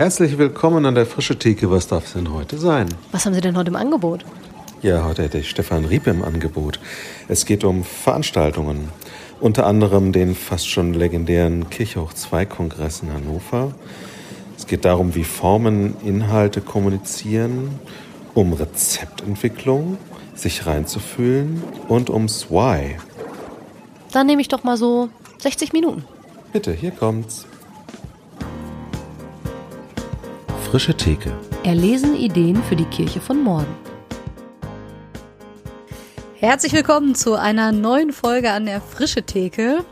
Herzlich willkommen an der Frische Theke. Was darf es denn heute sein? Was haben Sie denn heute im Angebot? Ja, heute hätte ich Stefan Riep im Angebot. Es geht um Veranstaltungen. Unter anderem den fast schon legendären Kirchhoch 2 Kongress in Hannover. Es geht darum, wie Formen Inhalte kommunizieren, um Rezeptentwicklung, sich reinzufühlen und ums Why. Dann nehme ich doch mal so 60 Minuten. Bitte, hier kommt's. Frische Theke. Erlesen Ideen für die Kirche von morgen. Herzlich willkommen zu einer neuen Folge an der Frische Theke.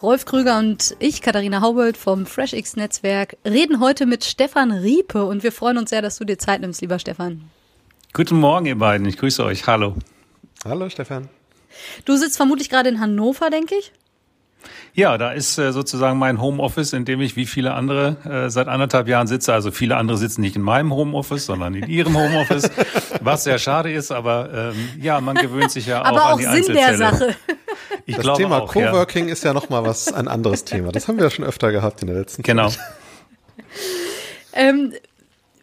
Rolf Krüger und ich, Katharina Haubold vom FreshX Netzwerk, reden heute mit Stefan Riepe und wir freuen uns sehr, dass du dir Zeit nimmst, lieber Stefan. Guten Morgen, ihr beiden. Ich grüße euch. Hallo. Hallo, Stefan. Du sitzt vermutlich gerade in Hannover, denke ich. Ja, da ist äh, sozusagen mein Homeoffice, in dem ich wie viele andere äh, seit anderthalb Jahren sitze. Also viele andere sitzen nicht in meinem Homeoffice, sondern in ihrem Homeoffice, was sehr schade ist. Aber ähm, ja, man gewöhnt sich ja auch aber an auch die Sinn der Sache. Ich das Thema auch, Coworking ja. ist ja nochmal was ein anderes Thema. Das haben wir ja schon öfter gehabt in der letzten Genau. ähm,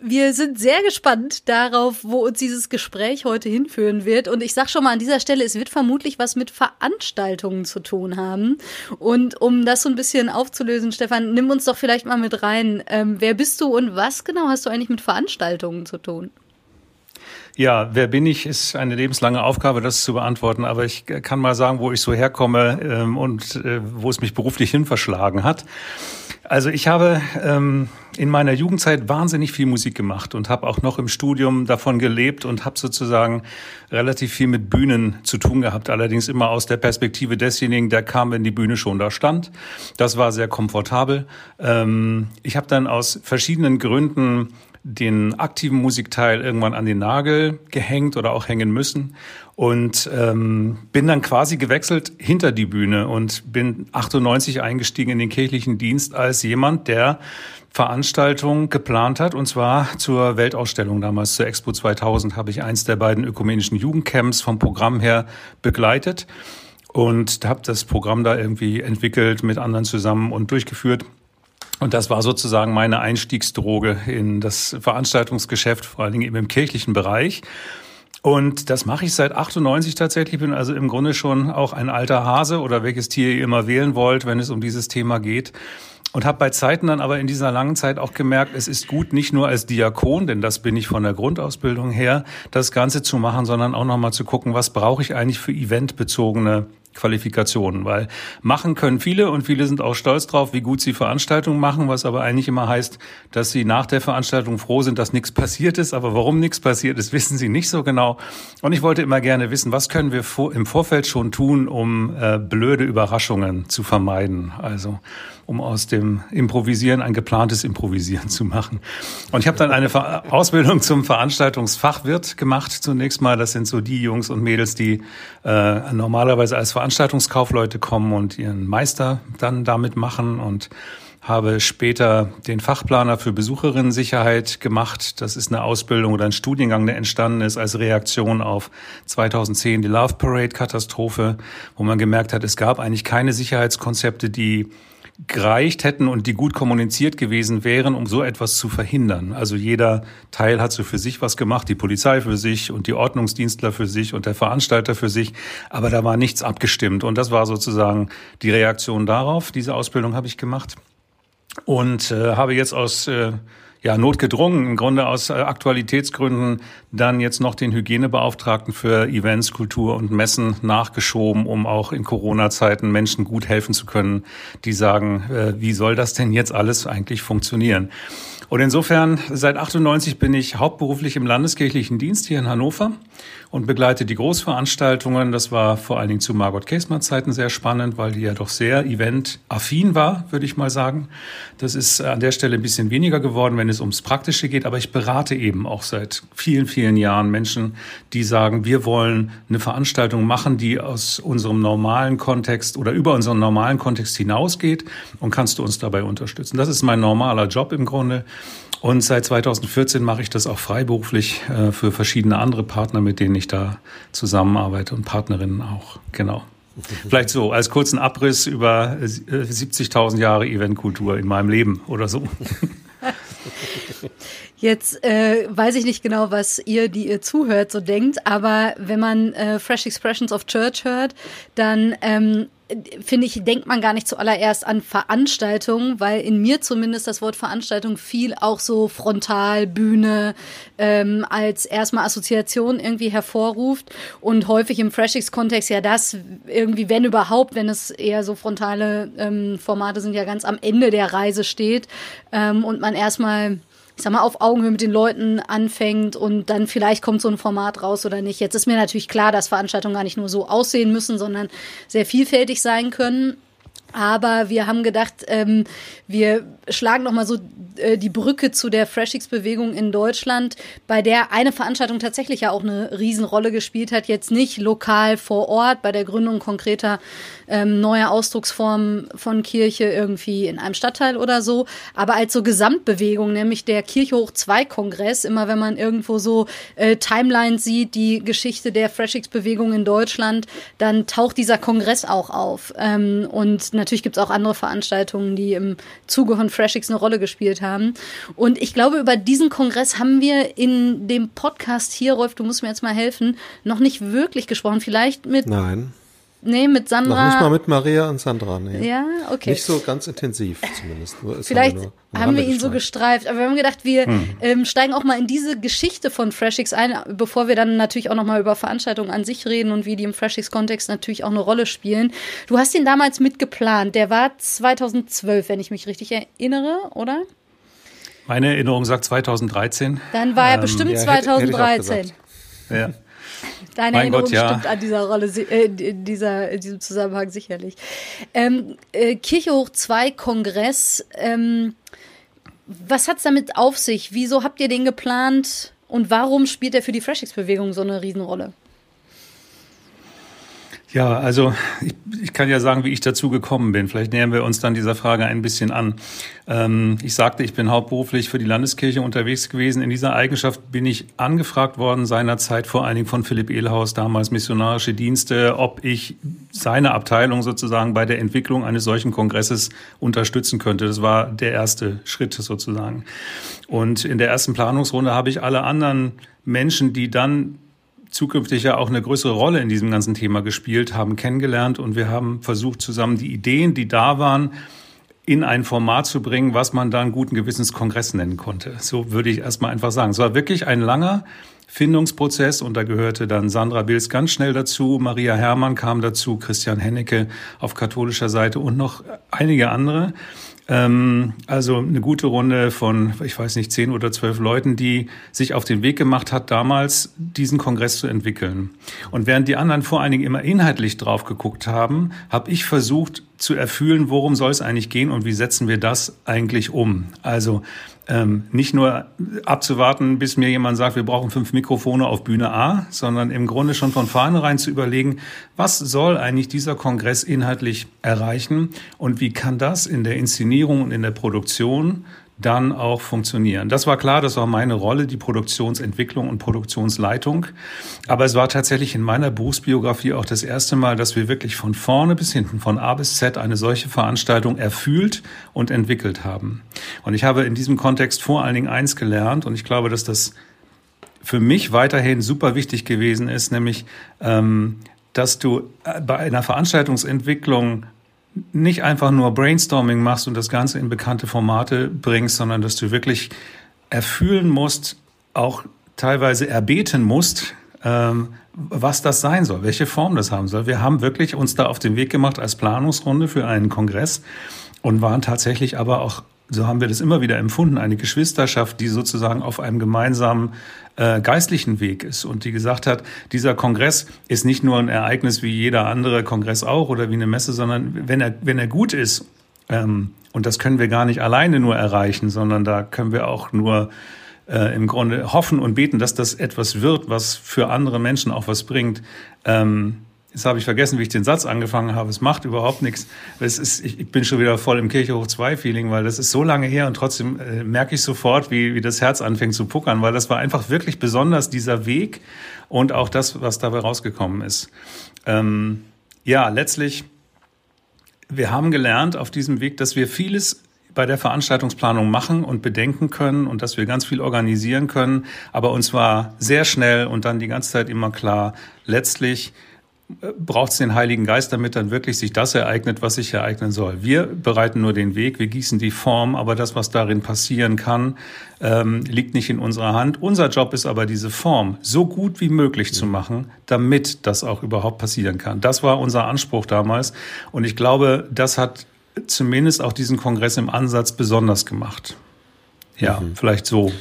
wir sind sehr gespannt darauf, wo uns dieses Gespräch heute hinführen wird. Und ich sage schon mal an dieser Stelle, es wird vermutlich was mit Veranstaltungen zu tun haben. Und um das so ein bisschen aufzulösen, Stefan, nimm uns doch vielleicht mal mit rein. Ähm, wer bist du und was genau hast du eigentlich mit Veranstaltungen zu tun? Ja, wer bin ich, ist eine lebenslange Aufgabe, das zu beantworten. Aber ich kann mal sagen, wo ich so herkomme ähm, und äh, wo es mich beruflich hin verschlagen hat. Also ich habe ähm, in meiner Jugendzeit wahnsinnig viel Musik gemacht und habe auch noch im Studium davon gelebt und habe sozusagen relativ viel mit Bühnen zu tun gehabt. Allerdings immer aus der Perspektive desjenigen, der kam, wenn die Bühne schon da stand. Das war sehr komfortabel. Ähm, ich habe dann aus verschiedenen Gründen den aktiven Musikteil irgendwann an den Nagel gehängt oder auch hängen müssen. Und ähm, bin dann quasi gewechselt hinter die Bühne und bin 98 eingestiegen in den kirchlichen Dienst als jemand, der Veranstaltungen geplant hat und zwar zur Weltausstellung damals zur Expo 2000 habe ich eins der beiden ökumenischen Jugendcamps vom Programm her begleitet und habe das Programm da irgendwie entwickelt mit anderen zusammen und durchgeführt und das war sozusagen meine Einstiegsdroge in das Veranstaltungsgeschäft, vor allen Dingen eben im kirchlichen Bereich. Und das mache ich seit 98 tatsächlich, bin also im Grunde schon auch ein alter Hase oder welches Tier ihr immer wählen wollt, wenn es um dieses Thema geht. Und habe bei Zeiten dann aber in dieser langen Zeit auch gemerkt, es ist gut, nicht nur als Diakon, denn das bin ich von der Grundausbildung her, das Ganze zu machen, sondern auch nochmal zu gucken, was brauche ich eigentlich für eventbezogene Qualifikationen, weil machen können viele und viele sind auch stolz drauf, wie gut sie Veranstaltungen machen, was aber eigentlich immer heißt, dass sie nach der Veranstaltung froh sind, dass nichts passiert ist. Aber warum nichts passiert ist, wissen sie nicht so genau. Und ich wollte immer gerne wissen, was können wir im Vorfeld schon tun, um äh, blöde Überraschungen zu vermeiden. Also um aus dem Improvisieren ein geplantes Improvisieren zu machen. Und ich habe dann eine Ausbildung zum Veranstaltungsfachwirt gemacht. Zunächst mal, das sind so die Jungs und Mädels, die äh, normalerweise als Veranstaltungskaufleute kommen und ihren Meister dann damit machen und habe später den Fachplaner für Besucherinnensicherheit gemacht. Das ist eine Ausbildung oder ein Studiengang, der entstanden ist als Reaktion auf 2010 die Love Parade Katastrophe, wo man gemerkt hat, es gab eigentlich keine Sicherheitskonzepte, die gereicht hätten und die gut kommuniziert gewesen wären, um so etwas zu verhindern. Also jeder Teil hat so für sich was gemacht, die Polizei für sich und die Ordnungsdienstler für sich und der Veranstalter für sich, aber da war nichts abgestimmt und das war sozusagen die Reaktion darauf. Diese Ausbildung habe ich gemacht und äh, habe jetzt aus äh, ja, notgedrungen, im Grunde aus äh, Aktualitätsgründen, dann jetzt noch den Hygienebeauftragten für Events, Kultur und Messen nachgeschoben, um auch in Corona-Zeiten Menschen gut helfen zu können, die sagen, äh, wie soll das denn jetzt alles eigentlich funktionieren? Und insofern, seit 98 bin ich hauptberuflich im landeskirchlichen Dienst hier in Hannover und begleite die Großveranstaltungen. Das war vor allen Dingen zu Margot Käsmer Zeiten sehr spannend, weil die ja doch sehr eventaffin war, würde ich mal sagen. Das ist an der Stelle ein bisschen weniger geworden, wenn es ums Praktische geht. Aber ich berate eben auch seit vielen, vielen Jahren Menschen, die sagen, wir wollen eine Veranstaltung machen, die aus unserem normalen Kontext oder über unseren normalen Kontext hinausgeht und kannst du uns dabei unterstützen. Das ist mein normaler Job im Grunde. Und seit 2014 mache ich das auch freiberuflich äh, für verschiedene andere Partner, mit denen ich da zusammenarbeite und Partnerinnen auch. Genau. Vielleicht so als kurzen Abriss über 70.000 äh, Jahre Eventkultur in meinem Leben oder so. Jetzt äh, weiß ich nicht genau, was ihr, die ihr zuhört, so denkt, aber wenn man äh, Fresh Expressions of Church hört, dann ähm, finde ich, denkt man gar nicht zuallererst an Veranstaltungen, weil in mir zumindest das Wort Veranstaltung viel auch so frontal, Bühne ähm, als erstmal Assoziation irgendwie hervorruft. Und häufig im Freshix-Kontext ja das irgendwie, wenn überhaupt, wenn es eher so frontale ähm, Formate sind, ja ganz am Ende der Reise steht ähm, und man erstmal ich sag mal, auf Augenhöhe mit den Leuten anfängt und dann vielleicht kommt so ein Format raus oder nicht. Jetzt ist mir natürlich klar, dass Veranstaltungen gar nicht nur so aussehen müssen, sondern sehr vielfältig sein können. Aber wir haben gedacht, ähm, wir schlagen noch mal so äh, die Brücke zu der Freshix-Bewegung in Deutschland, bei der eine Veranstaltung tatsächlich ja auch eine Riesenrolle gespielt hat. Jetzt nicht lokal vor Ort bei der Gründung konkreter ähm, neuer Ausdrucksformen von Kirche irgendwie in einem Stadtteil oder so, aber als so Gesamtbewegung, nämlich der Kirche hoch 2 Kongress. Immer wenn man irgendwo so äh, Timelines sieht, die Geschichte der Freshix-Bewegung in Deutschland, dann taucht dieser Kongress auch auf. Ähm, und natürlich gibt es auch andere Veranstaltungen, die im Zuge von Freshix eine Rolle gespielt haben. Und ich glaube, über diesen Kongress haben wir in dem Podcast hier, Rolf, du musst mir jetzt mal helfen, noch nicht wirklich gesprochen. Vielleicht mit. Nein. Nee, mit Sandra. Noch nicht mal mit Maria und Sandra, nee. Ja, okay. Nicht so ganz intensiv zumindest. Nur, Vielleicht haben wir, haben wir ihn so gestreift, aber wir haben gedacht, wir hm. ähm, steigen auch mal in diese Geschichte von Freshix ein, bevor wir dann natürlich auch nochmal über Veranstaltungen an sich reden und wie die im Freshix-Kontext natürlich auch eine Rolle spielen. Du hast ihn damals mitgeplant, der war 2012, wenn ich mich richtig erinnere, oder? Meine Erinnerung sagt 2013. Dann war er ähm, bestimmt ja, 2013. Hätte, hätte ja. Deine mein Erinnerung Gott, ja. stimmt an dieser Rolle, äh, dieser, in diesem Zusammenhang sicherlich. Ähm, äh, Kirche hoch 2 Kongress, ähm, was hat's damit auf sich? Wieso habt ihr den geplant und warum spielt er für die Freshix-Bewegung so eine Riesenrolle? Ja, also ich, ich kann ja sagen, wie ich dazu gekommen bin. Vielleicht nähern wir uns dann dieser Frage ein bisschen an. Ähm, ich sagte, ich bin hauptberuflich für die Landeskirche unterwegs gewesen. In dieser Eigenschaft bin ich angefragt worden seinerzeit vor allen Dingen von Philipp Ehlhaus, damals missionarische Dienste, ob ich seine Abteilung sozusagen bei der Entwicklung eines solchen Kongresses unterstützen könnte. Das war der erste Schritt sozusagen. Und in der ersten Planungsrunde habe ich alle anderen Menschen, die dann zukünftig ja auch eine größere Rolle in diesem ganzen Thema gespielt haben, kennengelernt und wir haben versucht, zusammen die Ideen, die da waren, in ein Format zu bringen, was man dann guten Gewissens Kongress nennen konnte. So würde ich erstmal einfach sagen. Es war wirklich ein langer Findungsprozess und da gehörte dann Sandra Bills ganz schnell dazu, Maria Herrmann kam dazu, Christian Hennecke auf katholischer Seite und noch einige andere. Ähm, also eine gute Runde von, ich weiß nicht, zehn oder zwölf Leuten, die sich auf den Weg gemacht hat, damals diesen Kongress zu entwickeln. Und während die anderen vor allen Dingen immer inhaltlich drauf geguckt haben, habe ich versucht zu erfühlen, worum soll es eigentlich gehen und wie setzen wir das eigentlich um. Also ähm, nicht nur abzuwarten, bis mir jemand sagt, wir brauchen fünf Mikrofone auf Bühne A, sondern im Grunde schon von vornherein zu überlegen, was soll eigentlich dieser Kongress inhaltlich erreichen und wie kann das in der Inszenierung und in der Produktion dann auch funktionieren. Das war klar, das war meine Rolle, die Produktionsentwicklung und Produktionsleitung. Aber es war tatsächlich in meiner Berufsbiografie auch das erste Mal, dass wir wirklich von vorne bis hinten, von A bis Z eine solche Veranstaltung erfühlt und entwickelt haben. Und ich habe in diesem Kontext vor allen Dingen eins gelernt und ich glaube, dass das für mich weiterhin super wichtig gewesen ist, nämlich, ähm, dass du äh, bei einer Veranstaltungsentwicklung nicht einfach nur Brainstorming machst und das Ganze in bekannte Formate bringst, sondern dass du wirklich erfühlen musst, auch teilweise erbeten musst, ähm, was das sein soll, welche Form das haben soll. Wir haben wirklich uns da auf den Weg gemacht als Planungsrunde für einen Kongress und waren tatsächlich aber auch so haben wir das immer wieder empfunden, eine Geschwisterschaft, die sozusagen auf einem gemeinsamen äh, geistlichen Weg ist und die gesagt hat, dieser Kongress ist nicht nur ein Ereignis wie jeder andere Kongress auch oder wie eine Messe, sondern wenn er, wenn er gut ist, ähm, und das können wir gar nicht alleine nur erreichen, sondern da können wir auch nur äh, im Grunde hoffen und beten, dass das etwas wird, was für andere Menschen auch was bringt. Ähm, Jetzt habe ich vergessen, wie ich den Satz angefangen habe. Es macht überhaupt nichts. Es ist, ich, bin schon wieder voll im Kirche hoch 2 Feeling, weil das ist so lange her und trotzdem äh, merke ich sofort, wie, wie das Herz anfängt zu puckern, weil das war einfach wirklich besonders dieser Weg und auch das, was dabei rausgekommen ist. Ähm, ja, letztlich, wir haben gelernt auf diesem Weg, dass wir vieles bei der Veranstaltungsplanung machen und bedenken können und dass wir ganz viel organisieren können. Aber uns war sehr schnell und dann die ganze Zeit immer klar, letztlich braucht es den Heiligen Geist, damit dann wirklich sich das ereignet, was sich ereignen soll. Wir bereiten nur den Weg, wir gießen die Form, aber das, was darin passieren kann, ähm, liegt nicht in unserer Hand. Unser Job ist aber, diese Form so gut wie möglich zu machen, damit das auch überhaupt passieren kann. Das war unser Anspruch damals und ich glaube, das hat zumindest auch diesen Kongress im Ansatz besonders gemacht. Ja, mhm. vielleicht so.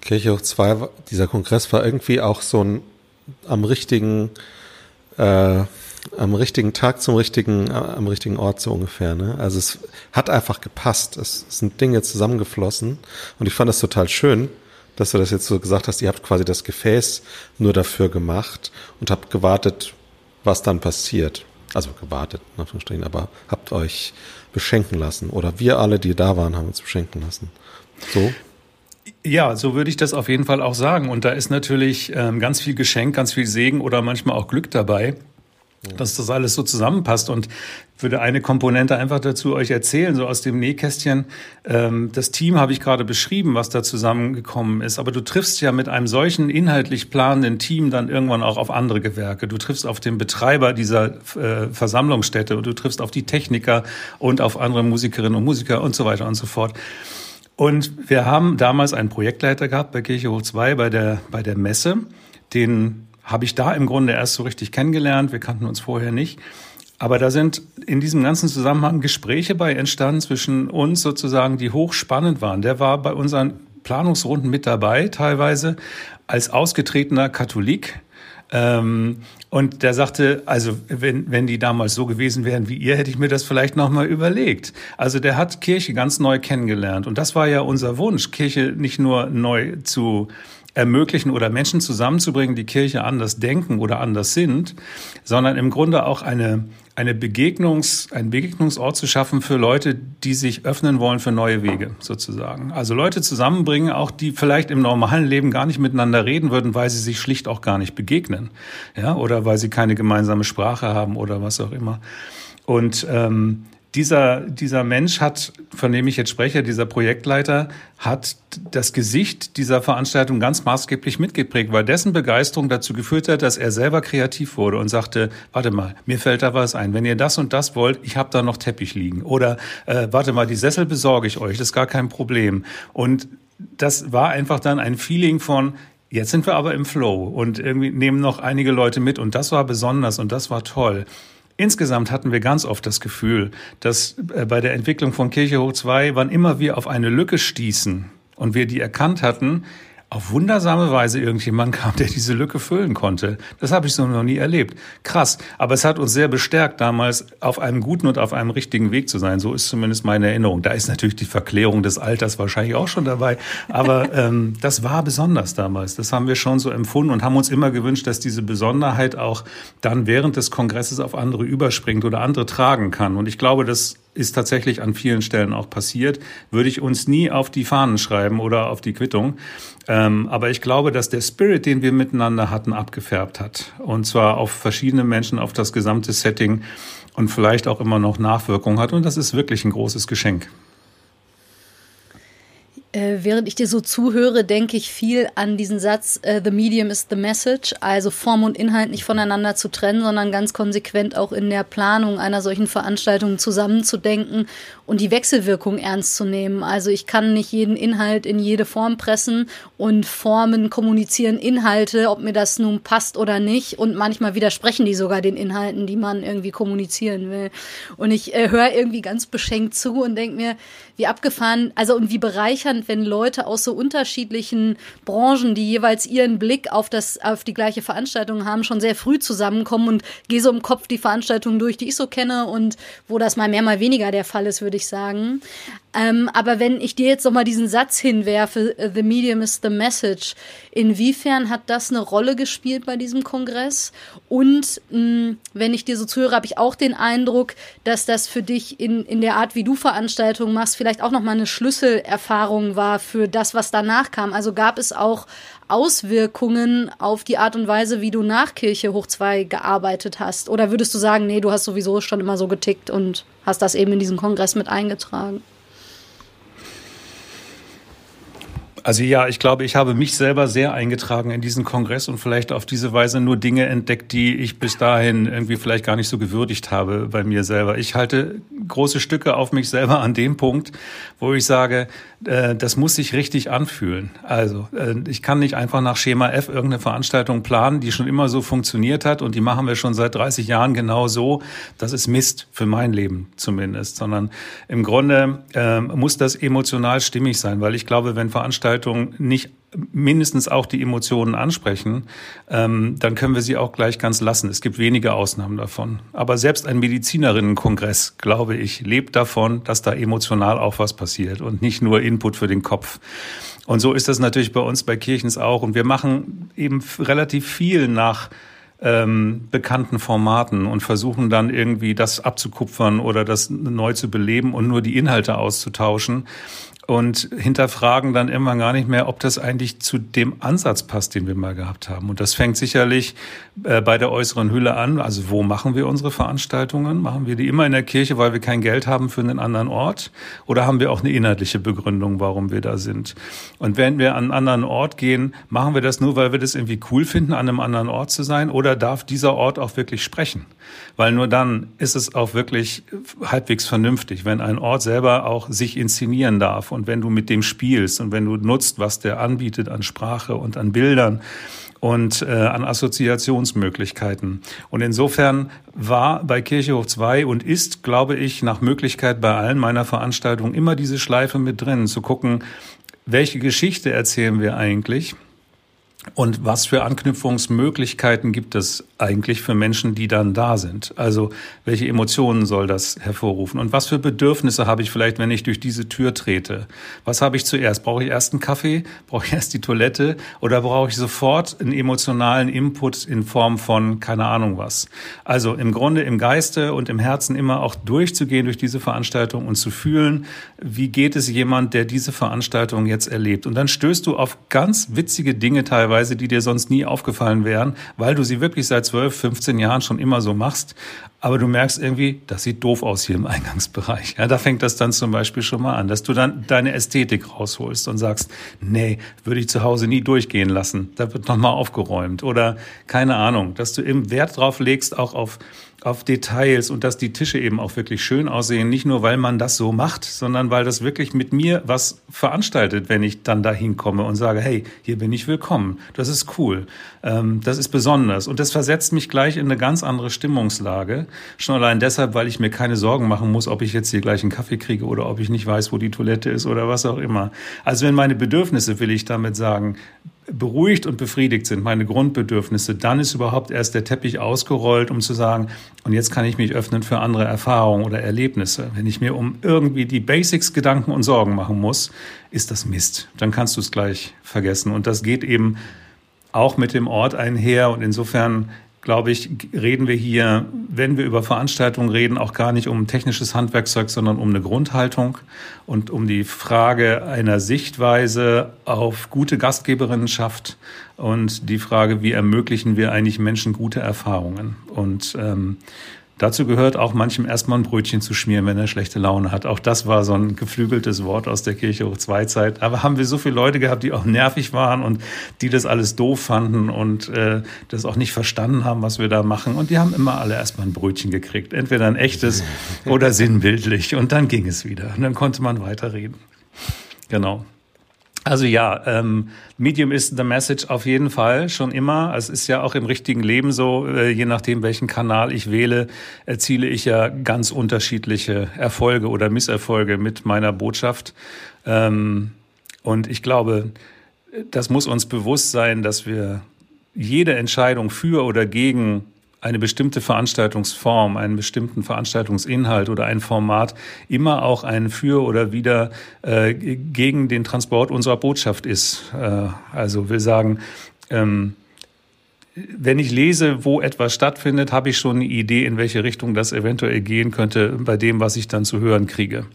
Kirche hoch 2, dieser Kongress war irgendwie auch so ein am richtigen äh, am richtigen Tag zum richtigen, äh, am richtigen Ort so ungefähr. Ne? Also es hat einfach gepasst. Es, es sind Dinge zusammengeflossen und ich fand das total schön, dass du das jetzt so gesagt hast. Ihr habt quasi das Gefäß nur dafür gemacht und habt gewartet, was dann passiert. Also gewartet, in Anführungsstrichen, aber habt euch beschenken lassen. Oder wir alle, die da waren, haben uns beschenken lassen. So? Ja, so würde ich das auf jeden Fall auch sagen. Und da ist natürlich ähm, ganz viel Geschenk, ganz viel Segen oder manchmal auch Glück dabei, dass das alles so zusammenpasst. Und würde eine Komponente einfach dazu euch erzählen, so aus dem Nähkästchen. Ähm, das Team habe ich gerade beschrieben, was da zusammengekommen ist. Aber du triffst ja mit einem solchen inhaltlich planenden Team dann irgendwann auch auf andere Gewerke. Du triffst auf den Betreiber dieser äh, Versammlungsstätte und du triffst auf die Techniker und auf andere Musikerinnen und Musiker und so weiter und so fort. Und wir haben damals einen Projektleiter gehabt bei Kirche Hoch 2 bei der, bei der Messe. Den habe ich da im Grunde erst so richtig kennengelernt. Wir kannten uns vorher nicht. Aber da sind in diesem ganzen Zusammenhang Gespräche bei entstanden zwischen uns sozusagen, die hochspannend waren. Der war bei unseren Planungsrunden mit dabei, teilweise als ausgetretener Katholik. Ähm, und der sagte, also wenn, wenn die damals so gewesen wären wie ihr, hätte ich mir das vielleicht nochmal überlegt. Also der hat Kirche ganz neu kennengelernt. Und das war ja unser Wunsch, Kirche nicht nur neu zu ermöglichen oder Menschen zusammenzubringen, die Kirche anders denken oder anders sind, sondern im Grunde auch eine, eine Begegnungs, einen Begegnungsort zu schaffen für Leute, die sich öffnen wollen für neue Wege, sozusagen. Also Leute zusammenbringen, auch die vielleicht im normalen Leben gar nicht miteinander reden würden, weil sie sich schlicht auch gar nicht begegnen, ja, oder weil sie keine gemeinsame Sprache haben oder was auch immer. Und ähm, dieser, dieser Mensch hat, von dem ich jetzt spreche, dieser Projektleiter, hat das Gesicht dieser Veranstaltung ganz maßgeblich mitgeprägt, weil dessen Begeisterung dazu geführt hat, dass er selber kreativ wurde und sagte, warte mal, mir fällt da was ein. Wenn ihr das und das wollt, ich habe da noch Teppich liegen. Oder äh, warte mal, die Sessel besorge ich euch, das ist gar kein Problem. Und das war einfach dann ein Feeling von, Jetzt sind wir aber im Flow und irgendwie nehmen noch einige Leute mit und das war besonders und das war toll. Insgesamt hatten wir ganz oft das Gefühl, dass äh, bei der Entwicklung von Kirche hoch 2, wann immer wir auf eine Lücke stießen und wir die erkannt hatten, auf wundersame Weise irgendjemand kam, der diese Lücke füllen konnte. Das habe ich so noch nie erlebt. Krass. Aber es hat uns sehr bestärkt, damals auf einem guten und auf einem richtigen Weg zu sein. So ist zumindest meine Erinnerung. Da ist natürlich die Verklärung des Alters wahrscheinlich auch schon dabei. Aber ähm, das war besonders damals. Das haben wir schon so empfunden und haben uns immer gewünscht, dass diese Besonderheit auch dann während des Kongresses auf andere überspringt oder andere tragen kann. Und ich glaube, das ist tatsächlich an vielen Stellen auch passiert, würde ich uns nie auf die Fahnen schreiben oder auf die Quittung. Ähm, aber ich glaube, dass der Spirit, den wir miteinander hatten, abgefärbt hat. Und zwar auf verschiedene Menschen, auf das gesamte Setting und vielleicht auch immer noch Nachwirkung hat. Und das ist wirklich ein großes Geschenk. Äh, während ich dir so zuhöre, denke ich viel an diesen Satz, uh, the medium is the message, also Form und Inhalt nicht voneinander zu trennen, sondern ganz konsequent auch in der Planung einer solchen Veranstaltung zusammenzudenken und die Wechselwirkung ernst zu nehmen. Also ich kann nicht jeden Inhalt in jede Form pressen und Formen kommunizieren Inhalte, ob mir das nun passt oder nicht. Und manchmal widersprechen die sogar den Inhalten, die man irgendwie kommunizieren will. Und ich äh, höre irgendwie ganz beschenkt zu und denke mir, wie abgefahren, also und wie bereichernd, wenn Leute aus so unterschiedlichen Branchen, die jeweils ihren Blick auf das, auf die gleiche Veranstaltung haben, schon sehr früh zusammenkommen und gehe so im Kopf die Veranstaltungen durch, die ich so kenne und wo das mal mehr, mal weniger der Fall ist, würde ich sagen. Ähm, aber wenn ich dir jetzt noch mal diesen Satz hinwerfe, äh, the medium is the message, inwiefern hat das eine Rolle gespielt bei diesem Kongress? Und mh, mm, wenn ich dir so zuhöre, habe ich auch den Eindruck, dass das für dich in, in der Art, wie du Veranstaltungen machst, vielleicht auch noch mal eine Schlüsselerfahrung war für das, was danach kam. Also gab es auch Auswirkungen auf die Art und Weise, wie du nach Kirche hoch zwei gearbeitet hast? Oder würdest du sagen, nee, du hast sowieso schon immer so getickt und hast das eben in diesen Kongress mit eingetragen? Also ja, ich glaube, ich habe mich selber sehr eingetragen in diesen Kongress und vielleicht auf diese Weise nur Dinge entdeckt, die ich bis dahin irgendwie vielleicht gar nicht so gewürdigt habe bei mir selber. Ich halte große Stücke auf mich selber an dem Punkt, wo ich sage, äh, das muss sich richtig anfühlen. Also äh, ich kann nicht einfach nach Schema F irgendeine Veranstaltung planen, die schon immer so funktioniert hat und die machen wir schon seit 30 Jahren genau so. Das ist Mist für mein Leben zumindest, sondern im Grunde äh, muss das emotional stimmig sein, weil ich glaube, wenn Veranstaltungen Veranstaltung nicht mindestens auch die Emotionen ansprechen, ähm, dann können wir sie auch gleich ganz lassen. Es gibt wenige Ausnahmen davon. Aber selbst ein Medizinerinnenkongress, glaube ich, lebt davon, dass da emotional auch was passiert und nicht nur Input für den Kopf. Und so ist das natürlich bei uns bei Kirchens auch. Und wir machen eben relativ viel nach ähm, bekannten Formaten und versuchen dann irgendwie das abzukupfern oder das neu zu beleben und nur die Inhalte auszutauschen und hinterfragen dann immer gar nicht mehr, ob das eigentlich zu dem Ansatz passt, den wir mal gehabt haben. Und das fängt sicherlich äh, bei der äußeren Hülle an. Also wo machen wir unsere Veranstaltungen? Machen wir die immer in der Kirche, weil wir kein Geld haben für einen anderen Ort? Oder haben wir auch eine inhaltliche Begründung, warum wir da sind? Und wenn wir an einen anderen Ort gehen, machen wir das nur, weil wir das irgendwie cool finden, an einem anderen Ort zu sein? Oder darf dieser Ort auch wirklich sprechen? Weil nur dann ist es auch wirklich halbwegs vernünftig, wenn ein Ort selber auch sich inszenieren darf und wenn du mit dem spielst und wenn du nutzt, was der anbietet an Sprache und an Bildern und äh, an Assoziationsmöglichkeiten. Und insofern war bei Kirche hoch 2 und ist, glaube ich, nach Möglichkeit bei allen meiner Veranstaltungen immer diese Schleife mit drin, zu gucken, welche Geschichte erzählen wir eigentlich und was für Anknüpfungsmöglichkeiten gibt es eigentlich für Menschen, die dann da sind? Also welche Emotionen soll das hervorrufen? Und was für Bedürfnisse habe ich vielleicht, wenn ich durch diese Tür trete? Was habe ich zuerst? Brauche ich erst einen Kaffee? Brauche ich erst die Toilette? Oder brauche ich sofort einen emotionalen Input in Form von keine Ahnung was? Also im Grunde im Geiste und im Herzen immer auch durchzugehen durch diese Veranstaltung und zu fühlen, wie geht es jemand, der diese Veranstaltung jetzt erlebt? Und dann stößt du auf ganz witzige Dinge teilweise Weise, die dir sonst nie aufgefallen wären, weil du sie wirklich seit 12, 15 Jahren schon immer so machst. Aber du merkst irgendwie, das sieht doof aus hier im Eingangsbereich. Ja, da fängt das dann zum Beispiel schon mal an, dass du dann deine Ästhetik rausholst und sagst, nee, würde ich zu Hause nie durchgehen lassen. Da wird nochmal aufgeräumt. Oder keine Ahnung, dass du eben Wert drauf legst, auch auf auf Details und dass die Tische eben auch wirklich schön aussehen. Nicht nur, weil man das so macht, sondern weil das wirklich mit mir was veranstaltet, wenn ich dann da hinkomme und sage, hey, hier bin ich willkommen. Das ist cool. Ähm, das ist besonders. Und das versetzt mich gleich in eine ganz andere Stimmungslage. Schon allein deshalb, weil ich mir keine Sorgen machen muss, ob ich jetzt hier gleich einen Kaffee kriege oder ob ich nicht weiß, wo die Toilette ist oder was auch immer. Also wenn meine Bedürfnisse, will ich damit sagen, beruhigt und befriedigt sind, meine Grundbedürfnisse, dann ist überhaupt erst der Teppich ausgerollt, um zu sagen, und jetzt kann ich mich öffnen für andere Erfahrungen oder Erlebnisse. Wenn ich mir um irgendwie die Basics Gedanken und Sorgen machen muss, ist das Mist. Dann kannst du es gleich vergessen. Und das geht eben auch mit dem Ort einher. Und insofern glaube ich, reden wir hier, wenn wir über Veranstaltungen reden, auch gar nicht um technisches Handwerkzeug, sondern um eine Grundhaltung und um die Frage einer Sichtweise auf gute Gastgeberinnenschaft und die Frage, wie ermöglichen wir eigentlich Menschen gute Erfahrungen. Und ähm, Dazu gehört auch manchem erstmal ein Brötchen zu schmieren, wenn er schlechte Laune hat. Auch das war so ein geflügeltes Wort aus der Kirche hoch zwei Zeit. Aber haben wir so viele Leute gehabt, die auch nervig waren und die das alles doof fanden und äh, das auch nicht verstanden haben, was wir da machen. Und die haben immer alle erstmal ein Brötchen gekriegt. Entweder ein echtes oder sinnbildlich. Und dann ging es wieder. Und dann konnte man weiterreden. Genau. Also ja, ähm, Medium ist the message auf jeden Fall schon immer. Es ist ja auch im richtigen Leben so, äh, je nachdem welchen Kanal ich wähle, erziele ich ja ganz unterschiedliche Erfolge oder Misserfolge mit meiner Botschaft. Ähm, und ich glaube, das muss uns bewusst sein, dass wir jede Entscheidung für oder gegen eine bestimmte Veranstaltungsform, einen bestimmten Veranstaltungsinhalt oder ein Format immer auch ein für oder wieder äh, gegen den Transport unserer Botschaft ist. Äh, also will sagen, ähm, wenn ich lese, wo etwas stattfindet, habe ich schon eine Idee, in welche Richtung das eventuell gehen könnte bei dem, was ich dann zu hören kriege.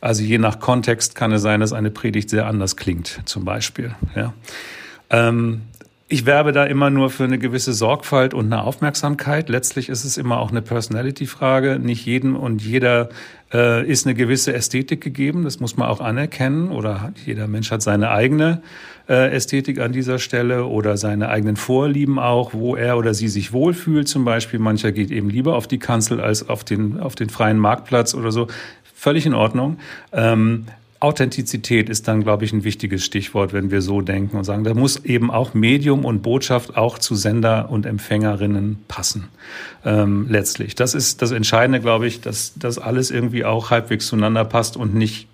Also je nach Kontext kann es sein, dass eine Predigt sehr anders klingt, zum Beispiel. Ja. Ähm, ich werbe da immer nur für eine gewisse Sorgfalt und eine Aufmerksamkeit. Letztlich ist es immer auch eine Personality-Frage. Nicht jedem und jeder äh, ist eine gewisse Ästhetik gegeben. Das muss man auch anerkennen. Oder jeder Mensch hat seine eigene äh, Ästhetik an dieser Stelle oder seine eigenen Vorlieben auch, wo er oder sie sich wohlfühlt. Zum Beispiel, mancher geht eben lieber auf die Kanzel als auf den, auf den freien Marktplatz oder so. Völlig in Ordnung. Ähm, Authentizität ist dann, glaube ich, ein wichtiges Stichwort, wenn wir so denken und sagen, da muss eben auch Medium und Botschaft auch zu Sender und Empfängerinnen passen. Ähm, letztlich. Das ist das Entscheidende, glaube ich, dass das alles irgendwie auch halbwegs zueinander passt und nicht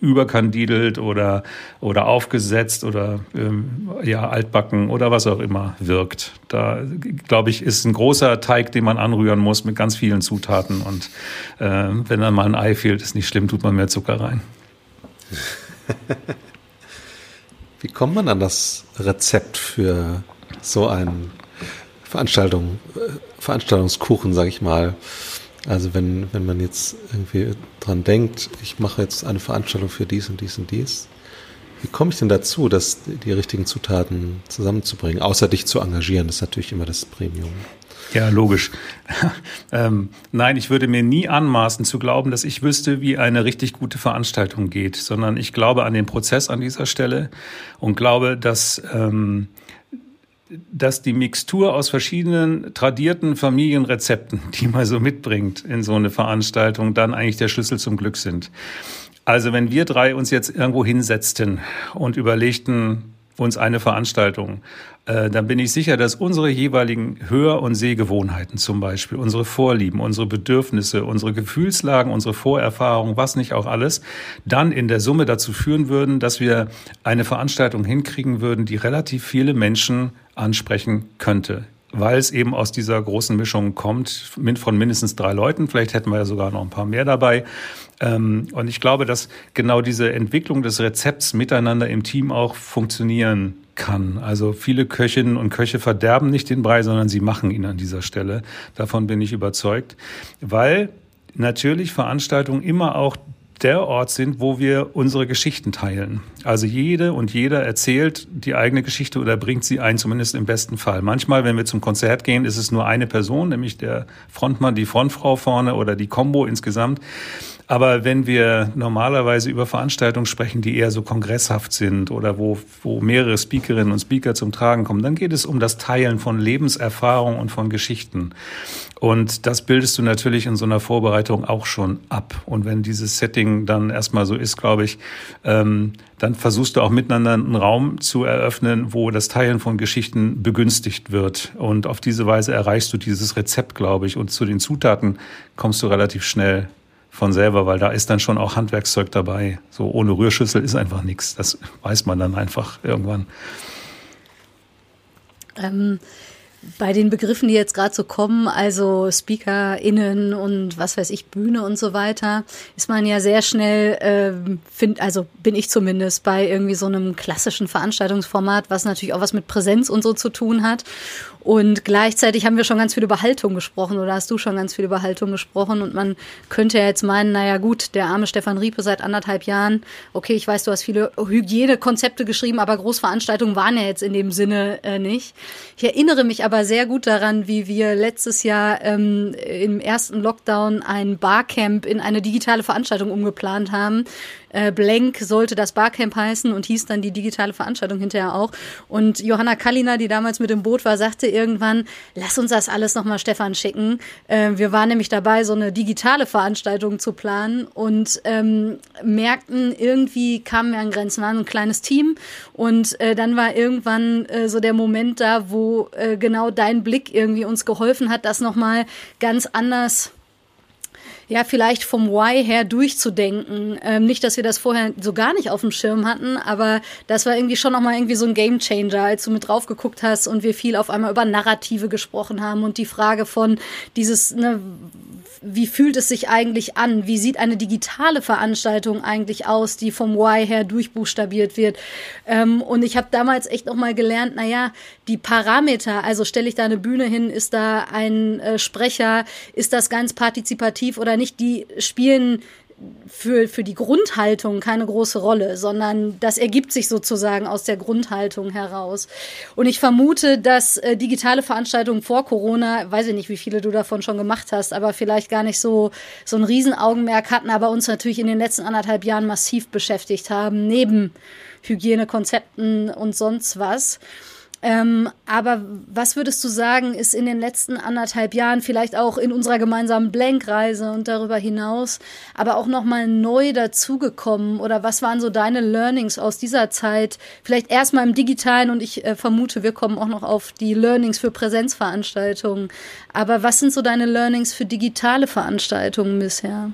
überkandidelt oder, oder aufgesetzt oder ähm, ja, altbacken oder was auch immer wirkt. Da, glaube ich, ist ein großer Teig, den man anrühren muss mit ganz vielen Zutaten. Und äh, wenn dann mal ein Ei fehlt, ist nicht schlimm, tut man mehr Zucker rein. Wie kommt man an das Rezept für so einen Veranstaltung, äh, Veranstaltungskuchen, sage ich mal? Also wenn, wenn man jetzt irgendwie dran denkt, ich mache jetzt eine Veranstaltung für dies und dies und dies, wie komme ich denn dazu, das, die richtigen Zutaten zusammenzubringen, außer dich zu engagieren? Das ist natürlich immer das Premium. Ja, logisch. ähm, nein, ich würde mir nie anmaßen zu glauben, dass ich wüsste, wie eine richtig gute Veranstaltung geht, sondern ich glaube an den Prozess an dieser Stelle und glaube, dass ähm, dass die Mixtur aus verschiedenen tradierten Familienrezepten, die man so mitbringt in so eine Veranstaltung, dann eigentlich der Schlüssel zum Glück sind. Also wenn wir drei uns jetzt irgendwo hinsetzten und überlegten uns eine Veranstaltung, äh, dann bin ich sicher, dass unsere jeweiligen Hör- und Sehgewohnheiten zum Beispiel, unsere Vorlieben, unsere Bedürfnisse, unsere Gefühlslagen, unsere Vorerfahrungen, was nicht auch alles, dann in der Summe dazu führen würden, dass wir eine Veranstaltung hinkriegen würden, die relativ viele Menschen ansprechen könnte weil es eben aus dieser großen Mischung kommt, von mindestens drei Leuten. Vielleicht hätten wir ja sogar noch ein paar mehr dabei. Ähm, und ich glaube, dass genau diese Entwicklung des Rezepts miteinander im Team auch funktionieren kann. Also viele Köchinnen und Köche verderben nicht den Brei, sondern sie machen ihn an dieser Stelle. Davon bin ich überzeugt, weil natürlich Veranstaltungen immer auch der Ort sind, wo wir unsere Geschichten teilen. Also jede und jeder erzählt die eigene Geschichte oder bringt sie ein, zumindest im besten Fall. Manchmal, wenn wir zum Konzert gehen, ist es nur eine Person, nämlich der Frontmann, die Frontfrau vorne oder die Combo insgesamt. Aber wenn wir normalerweise über Veranstaltungen sprechen, die eher so kongresshaft sind oder wo, wo mehrere Speakerinnen und Speaker zum Tragen kommen, dann geht es um das Teilen von Lebenserfahrung und von Geschichten. Und das bildest du natürlich in so einer Vorbereitung auch schon ab. Und wenn dieses Setting dann erstmal so ist, glaube ich, ähm, dann versuchst du auch miteinander einen Raum zu eröffnen, wo das Teilen von Geschichten begünstigt wird. Und auf diese Weise erreichst du dieses Rezept, glaube ich. Und zu den Zutaten kommst du relativ schnell von selber, weil da ist dann schon auch Handwerkszeug dabei. So ohne Rührschüssel ist einfach nichts. Das weiß man dann einfach irgendwann. Ähm, bei den Begriffen, die jetzt gerade so kommen, also SpeakerInnen und was weiß ich, Bühne und so weiter, ist man ja sehr schnell, äh, find, also bin ich zumindest bei irgendwie so einem klassischen Veranstaltungsformat, was natürlich auch was mit Präsenz und so zu tun hat. Und gleichzeitig haben wir schon ganz viel über Haltung gesprochen oder hast du schon ganz viel über Haltung gesprochen und man könnte ja jetzt meinen, naja gut, der arme Stefan Riepe seit anderthalb Jahren, okay, ich weiß, du hast viele Hygienekonzepte geschrieben, aber Großveranstaltungen waren ja jetzt in dem Sinne äh, nicht. Ich erinnere mich aber sehr gut daran, wie wir letztes Jahr ähm, im ersten Lockdown ein Barcamp in eine digitale Veranstaltung umgeplant haben äh, Blank sollte das Barcamp heißen und hieß dann die digitale Veranstaltung hinterher auch. Und Johanna Kallina, die damals mit dem Boot war, sagte irgendwann, lass uns das alles nochmal Stefan schicken. Äh, wir waren nämlich dabei, so eine digitale Veranstaltung zu planen und ähm, merkten, irgendwie kamen wir an Grenzen. Waren ein kleines Team und äh, dann war irgendwann äh, so der Moment da, wo äh, genau dein Blick irgendwie uns geholfen hat, das nochmal ganz anders ja, vielleicht vom Why her durchzudenken. Ähm, nicht, dass wir das vorher so gar nicht auf dem Schirm hatten, aber das war irgendwie schon nochmal irgendwie so ein Game Changer, als du mit drauf geguckt hast und wir viel auf einmal über Narrative gesprochen haben und die Frage von dieses, ne, wie fühlt es sich eigentlich an? Wie sieht eine digitale Veranstaltung eigentlich aus, die vom Why her durchbuchstabiert wird? Ähm, und ich habe damals echt noch mal gelernt, naja, die Parameter, also stelle ich da eine Bühne hin, ist da ein äh, Sprecher, ist das ganz partizipativ oder nicht, die spielen für, für die Grundhaltung keine große Rolle, sondern das ergibt sich sozusagen aus der Grundhaltung heraus. Und ich vermute, dass äh, digitale Veranstaltungen vor Corona, weiß ich nicht, wie viele du davon schon gemacht hast, aber vielleicht gar nicht so, so ein Riesenaugenmerk hatten, aber uns natürlich in den letzten anderthalb Jahren massiv beschäftigt haben, neben Hygienekonzepten und sonst was. Ähm, aber was würdest du sagen, ist in den letzten anderthalb Jahren, vielleicht auch in unserer gemeinsamen Blankreise und darüber hinaus, aber auch nochmal neu dazugekommen? Oder was waren so deine Learnings aus dieser Zeit? Vielleicht erstmal im Digitalen und ich äh, vermute, wir kommen auch noch auf die Learnings für Präsenzveranstaltungen. Aber was sind so deine Learnings für digitale Veranstaltungen bisher?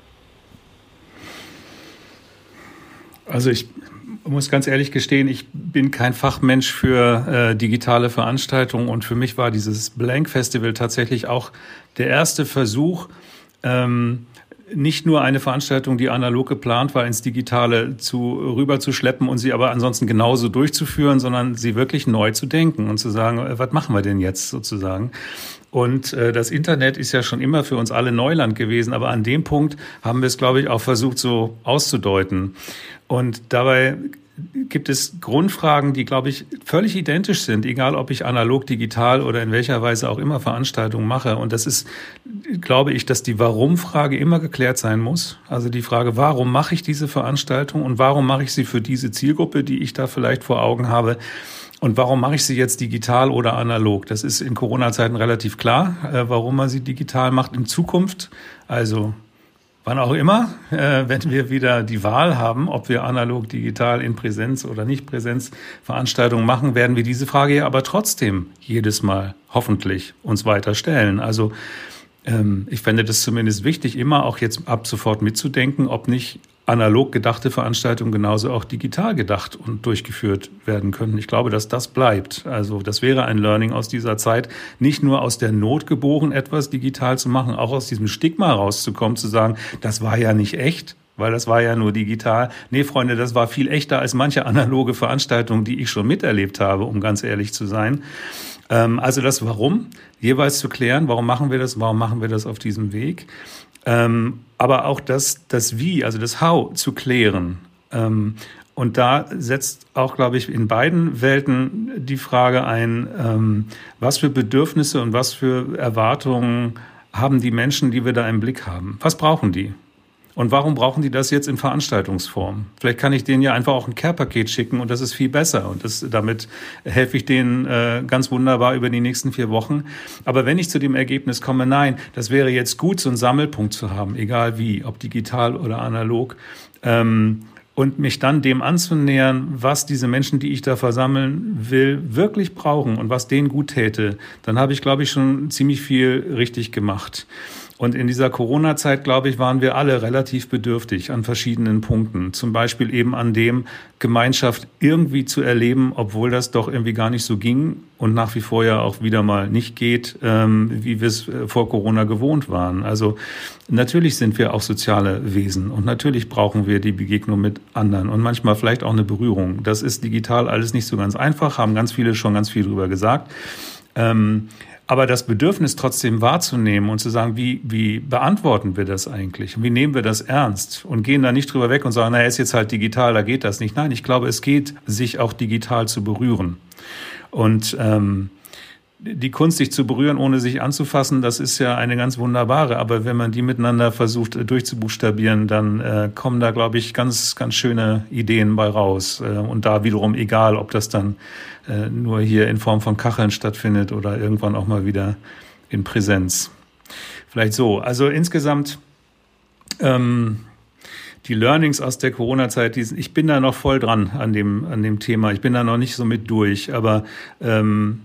Also ich muss ganz ehrlich gestehen, ich bin kein Fachmensch für äh, digitale Veranstaltungen und für mich war dieses Blank Festival tatsächlich auch der erste Versuch, ähm, nicht nur eine Veranstaltung, die analog geplant war, ins Digitale zu, rüber zu schleppen und sie aber ansonsten genauso durchzuführen, sondern sie wirklich neu zu denken und zu sagen, äh, was machen wir denn jetzt sozusagen? Und äh, das Internet ist ja schon immer für uns alle Neuland gewesen, aber an dem Punkt haben wir es, glaube ich, auch versucht so auszudeuten. Und dabei gibt es Grundfragen, die, glaube ich, völlig identisch sind, egal ob ich analog, digital oder in welcher Weise auch immer Veranstaltungen mache. Und das ist, glaube ich, dass die Warum-Frage immer geklärt sein muss. Also die Frage, warum mache ich diese Veranstaltung und warum mache ich sie für diese Zielgruppe, die ich da vielleicht vor Augen habe. Und warum mache ich sie jetzt digital oder analog? Das ist in Corona-Zeiten relativ klar, äh, warum man sie digital macht. In Zukunft, also Wann auch immer, äh, wenn wir wieder die Wahl haben, ob wir analog, digital, in Präsenz oder nicht Präsenz Veranstaltungen machen, werden wir diese Frage ja aber trotzdem jedes Mal hoffentlich uns weiter stellen. Also ähm, ich fände das zumindest wichtig, immer auch jetzt ab sofort mitzudenken, ob nicht analog gedachte Veranstaltungen genauso auch digital gedacht und durchgeführt werden können. Ich glaube, dass das bleibt. Also das wäre ein Learning aus dieser Zeit, nicht nur aus der Not geboren, etwas digital zu machen, auch aus diesem Stigma rauszukommen, zu sagen, das war ja nicht echt, weil das war ja nur digital. Nee, Freunde, das war viel echter als manche analoge Veranstaltung, die ich schon miterlebt habe, um ganz ehrlich zu sein. Ähm, also das Warum jeweils zu klären, warum machen wir das, warum machen wir das auf diesem Weg. Ähm, aber auch das, das Wie, also das How zu klären. Ähm, und da setzt auch, glaube ich, in beiden Welten die Frage ein, ähm, was für Bedürfnisse und was für Erwartungen haben die Menschen, die wir da im Blick haben? Was brauchen die? Und warum brauchen die das jetzt in Veranstaltungsform? Vielleicht kann ich denen ja einfach auch ein Care-Paket schicken und das ist viel besser. Und das, damit helfe ich denen äh, ganz wunderbar über die nächsten vier Wochen. Aber wenn ich zu dem Ergebnis komme, nein, das wäre jetzt gut, so einen Sammelpunkt zu haben, egal wie, ob digital oder analog. Ähm, und mich dann dem anzunähern, was diese Menschen, die ich da versammeln will, wirklich brauchen und was denen gut täte, dann habe ich, glaube ich, schon ziemlich viel richtig gemacht. Und in dieser Corona-Zeit, glaube ich, waren wir alle relativ bedürftig an verschiedenen Punkten. Zum Beispiel eben an dem, Gemeinschaft irgendwie zu erleben, obwohl das doch irgendwie gar nicht so ging und nach wie vor ja auch wieder mal nicht geht, ähm, wie wir es äh, vor Corona gewohnt waren. Also natürlich sind wir auch soziale Wesen und natürlich brauchen wir die Begegnung mit anderen und manchmal vielleicht auch eine Berührung. Das ist digital alles nicht so ganz einfach, haben ganz viele schon ganz viel drüber gesagt. Ähm, aber das Bedürfnis trotzdem wahrzunehmen und zu sagen, wie, wie beantworten wir das eigentlich? Wie nehmen wir das ernst? Und gehen da nicht drüber weg und sagen, naja, ist jetzt halt digital, da geht das nicht. Nein, ich glaube, es geht, sich auch digital zu berühren. Und ähm, die Kunst, sich zu berühren, ohne sich anzufassen, das ist ja eine ganz wunderbare. Aber wenn man die miteinander versucht äh, durchzubuchstabieren, dann äh, kommen da, glaube ich, ganz, ganz schöne Ideen bei raus. Äh, und da wiederum egal, ob das dann äh, nur hier in Form von Kacheln stattfindet oder irgendwann auch mal wieder in Präsenz. Vielleicht so. Also insgesamt ähm, die Learnings aus der Corona-Zeit, ich bin da noch voll dran an dem, an dem Thema. Ich bin da noch nicht so mit durch, aber ähm,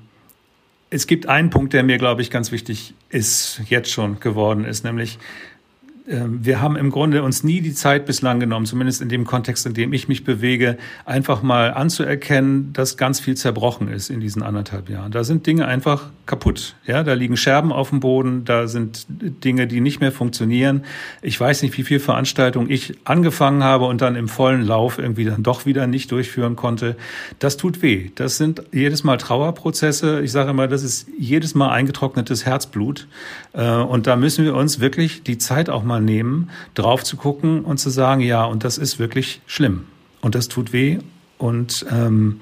es gibt einen Punkt, der mir, glaube ich, ganz wichtig ist, jetzt schon geworden ist, nämlich wir haben im Grunde uns nie die Zeit bislang genommen, zumindest in dem Kontext, in dem ich mich bewege, einfach mal anzuerkennen, dass ganz viel zerbrochen ist in diesen anderthalb Jahren. Da sind Dinge einfach kaputt. Ja, da liegen Scherben auf dem Boden, da sind Dinge, die nicht mehr funktionieren. Ich weiß nicht, wie viel Veranstaltungen ich angefangen habe und dann im vollen Lauf irgendwie dann doch wieder nicht durchführen konnte. Das tut weh. Das sind jedes Mal Trauerprozesse. Ich sage immer, das ist jedes Mal eingetrocknetes Herzblut. Äh, und da müssen wir uns wirklich die Zeit auch mal nehmen, drauf zu gucken und zu sagen, ja, und das ist wirklich schlimm. Und das tut weh. Und ähm,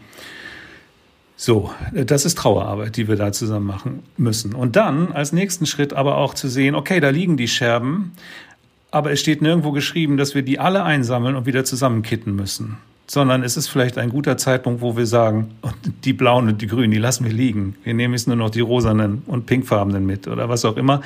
so, das ist Trauerarbeit, die wir da zusammen machen müssen. Und dann als nächsten Schritt aber auch zu sehen, okay, da liegen die Scherben, aber es steht nirgendwo geschrieben, dass wir die alle einsammeln und wieder zusammenkitten müssen sondern es ist vielleicht ein guter Zeitpunkt, wo wir sagen, die blauen und die grünen, die lassen wir liegen. Wir nehmen jetzt nur noch die rosanen und pinkfarbenen mit oder was auch immer.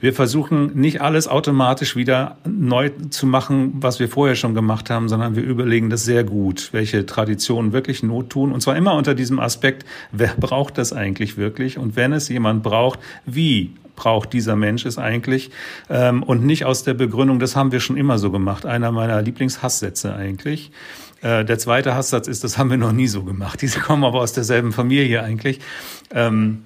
Wir versuchen nicht alles automatisch wieder neu zu machen, was wir vorher schon gemacht haben, sondern wir überlegen das sehr gut, welche Traditionen wirklich Not tun. Und zwar immer unter diesem Aspekt, wer braucht das eigentlich wirklich? Und wenn es jemand braucht, wie braucht dieser Mensch es eigentlich ähm, und nicht aus der Begründung, das haben wir schon immer so gemacht. Einer meiner Lieblingshasssätze eigentlich. Äh, der zweite Hasssatz ist, das haben wir noch nie so gemacht. Diese kommen aber aus derselben Familie eigentlich. Ähm,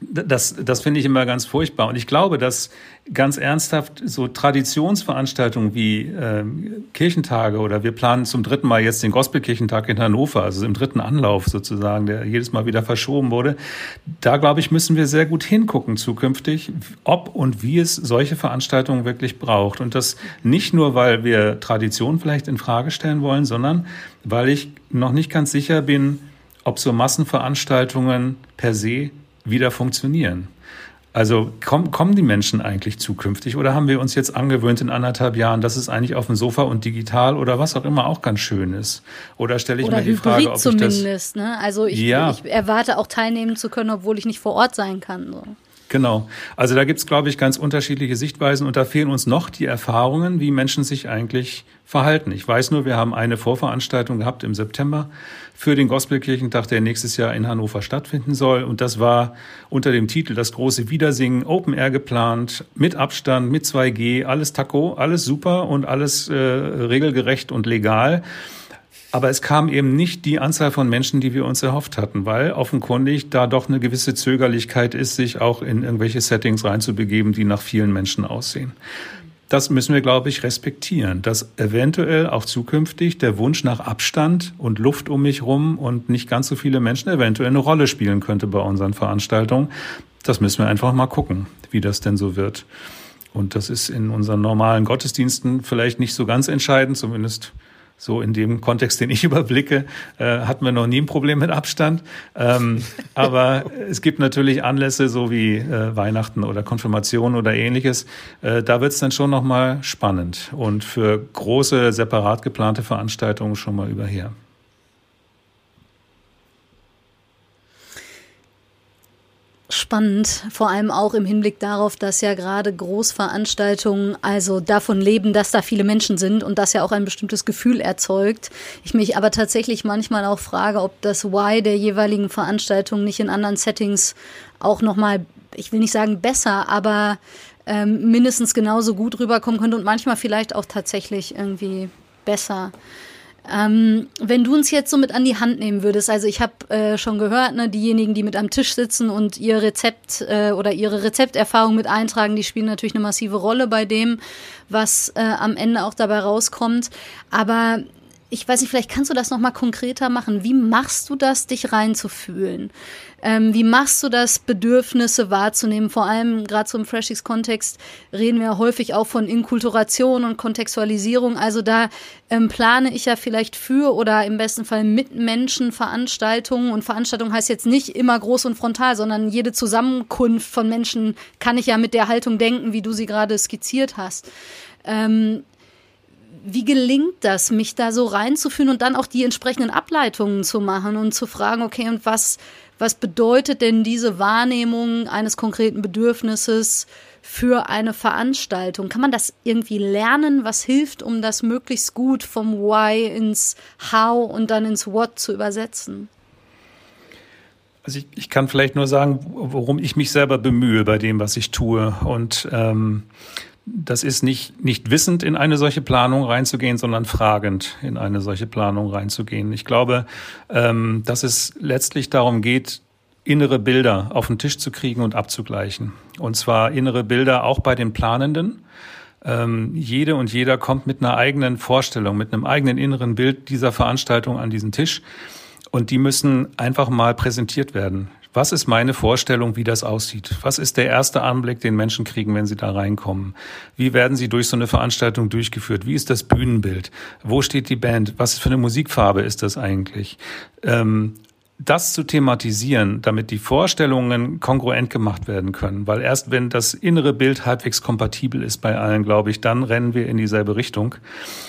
das, das finde ich immer ganz furchtbar. Und ich glaube, dass ganz ernsthaft so Traditionsveranstaltungen wie äh, Kirchentage oder wir planen zum dritten Mal jetzt den Gospelkirchentag in Hannover, also im dritten Anlauf sozusagen, der jedes Mal wieder verschoben wurde. Da, glaube ich, müssen wir sehr gut hingucken zukünftig, ob und wie es solche Veranstaltungen wirklich braucht. Und das nicht nur, weil wir Tradition vielleicht in Frage stellen wollen, sondern weil ich noch nicht ganz sicher bin, ob so Massenveranstaltungen per se wieder funktionieren. Also kommen, kommen die Menschen eigentlich zukünftig oder haben wir uns jetzt angewöhnt in anderthalb Jahren, dass es eigentlich auf dem Sofa und digital oder was auch immer auch ganz schön ist? Oder stelle ich oder mir die Frage, ob zumindest, ich das... Ne? Also ich, ja. ich erwarte auch teilnehmen zu können, obwohl ich nicht vor Ort sein kann. So. Genau. Also da gibt's, glaube ich, ganz unterschiedliche Sichtweisen und da fehlen uns noch die Erfahrungen, wie Menschen sich eigentlich verhalten. Ich weiß nur, wir haben eine Vorveranstaltung gehabt im September für den Gospelkirchentag, der nächstes Jahr in Hannover stattfinden soll. Und das war unter dem Titel Das große Wiedersingen, Open Air geplant, mit Abstand, mit 2G, alles Taco, alles super und alles äh, regelgerecht und legal. Aber es kam eben nicht die Anzahl von Menschen, die wir uns erhofft hatten, weil offenkundig da doch eine gewisse Zögerlichkeit ist, sich auch in irgendwelche Settings reinzubegeben, die nach vielen Menschen aussehen. Das müssen wir, glaube ich, respektieren, dass eventuell auch zukünftig der Wunsch nach Abstand und Luft um mich rum und nicht ganz so viele Menschen eventuell eine Rolle spielen könnte bei unseren Veranstaltungen. Das müssen wir einfach mal gucken, wie das denn so wird. Und das ist in unseren normalen Gottesdiensten vielleicht nicht so ganz entscheidend, zumindest so in dem Kontext, den ich überblicke, äh, hatten wir noch nie ein Problem mit Abstand. Ähm, aber es gibt natürlich Anlässe, so wie äh, Weihnachten oder Konfirmation oder ähnliches. Äh, da wird es dann schon nochmal spannend und für große, separat geplante Veranstaltungen schon mal überher. Spannend, vor allem auch im Hinblick darauf, dass ja gerade Großveranstaltungen also davon leben, dass da viele Menschen sind und das ja auch ein bestimmtes Gefühl erzeugt. Ich mich aber tatsächlich manchmal auch frage, ob das Why der jeweiligen Veranstaltung nicht in anderen Settings auch nochmal, ich will nicht sagen besser, aber ähm, mindestens genauso gut rüberkommen könnte und manchmal vielleicht auch tatsächlich irgendwie besser. Ähm, wenn du uns jetzt so mit an die Hand nehmen würdest, also ich habe äh, schon gehört, ne, diejenigen, die mit am Tisch sitzen und ihr Rezept äh, oder ihre Rezepterfahrung mit eintragen, die spielen natürlich eine massive Rolle bei dem, was äh, am Ende auch dabei rauskommt. Aber ich weiß nicht, vielleicht kannst du das noch mal konkreter machen. Wie machst du das, dich reinzufühlen? Ähm, wie machst du das, Bedürfnisse wahrzunehmen? Vor allem gerade so im Freshies-Kontext reden wir häufig auch von Inkulturation und Kontextualisierung. Also da ähm, plane ich ja vielleicht für oder im besten Fall mit Menschen Veranstaltungen. Und Veranstaltung heißt jetzt nicht immer groß und frontal, sondern jede Zusammenkunft von Menschen kann ich ja mit der Haltung denken, wie du sie gerade skizziert hast. Ähm, wie gelingt das, mich da so reinzufühlen und dann auch die entsprechenden Ableitungen zu machen und zu fragen, okay, und was, was bedeutet denn diese Wahrnehmung eines konkreten Bedürfnisses für eine Veranstaltung? Kann man das irgendwie lernen? Was hilft, um das möglichst gut vom Why ins How und dann ins What zu übersetzen? Also ich, ich kann vielleicht nur sagen, worum ich mich selber bemühe bei dem, was ich tue. Und ähm, das ist nicht, nicht wissend in eine solche Planung reinzugehen, sondern fragend in eine solche Planung reinzugehen. Ich glaube, ähm, dass es letztlich darum geht, innere Bilder auf den Tisch zu kriegen und abzugleichen. Und zwar innere Bilder auch bei den Planenden. Ähm, jede und jeder kommt mit einer eigenen Vorstellung, mit einem eigenen inneren Bild dieser Veranstaltung an diesen Tisch. Und die müssen einfach mal präsentiert werden. Was ist meine Vorstellung, wie das aussieht? Was ist der erste Anblick, den Menschen kriegen, wenn sie da reinkommen? Wie werden sie durch so eine Veranstaltung durchgeführt? Wie ist das Bühnenbild? Wo steht die Band? Was für eine Musikfarbe ist das eigentlich? Ähm, das zu thematisieren, damit die Vorstellungen kongruent gemacht werden können. Weil erst wenn das innere Bild halbwegs kompatibel ist bei allen, glaube ich, dann rennen wir in dieselbe Richtung.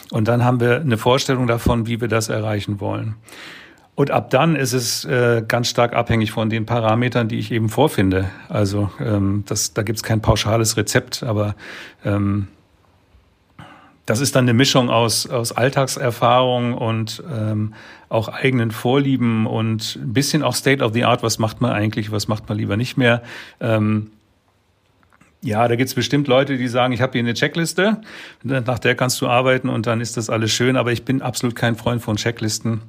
Und dann haben wir eine Vorstellung davon, wie wir das erreichen wollen. Und ab dann ist es äh, ganz stark abhängig von den Parametern, die ich eben vorfinde. Also ähm, das, da gibt es kein pauschales Rezept, aber ähm, das ist dann eine Mischung aus, aus Alltagserfahrung und ähm, auch eigenen Vorlieben und ein bisschen auch State of the Art, was macht man eigentlich, was macht man lieber nicht mehr. Ähm, ja, da gibt's bestimmt Leute, die sagen, ich habe hier eine Checkliste, nach der kannst du arbeiten und dann ist das alles schön, aber ich bin absolut kein Freund von Checklisten.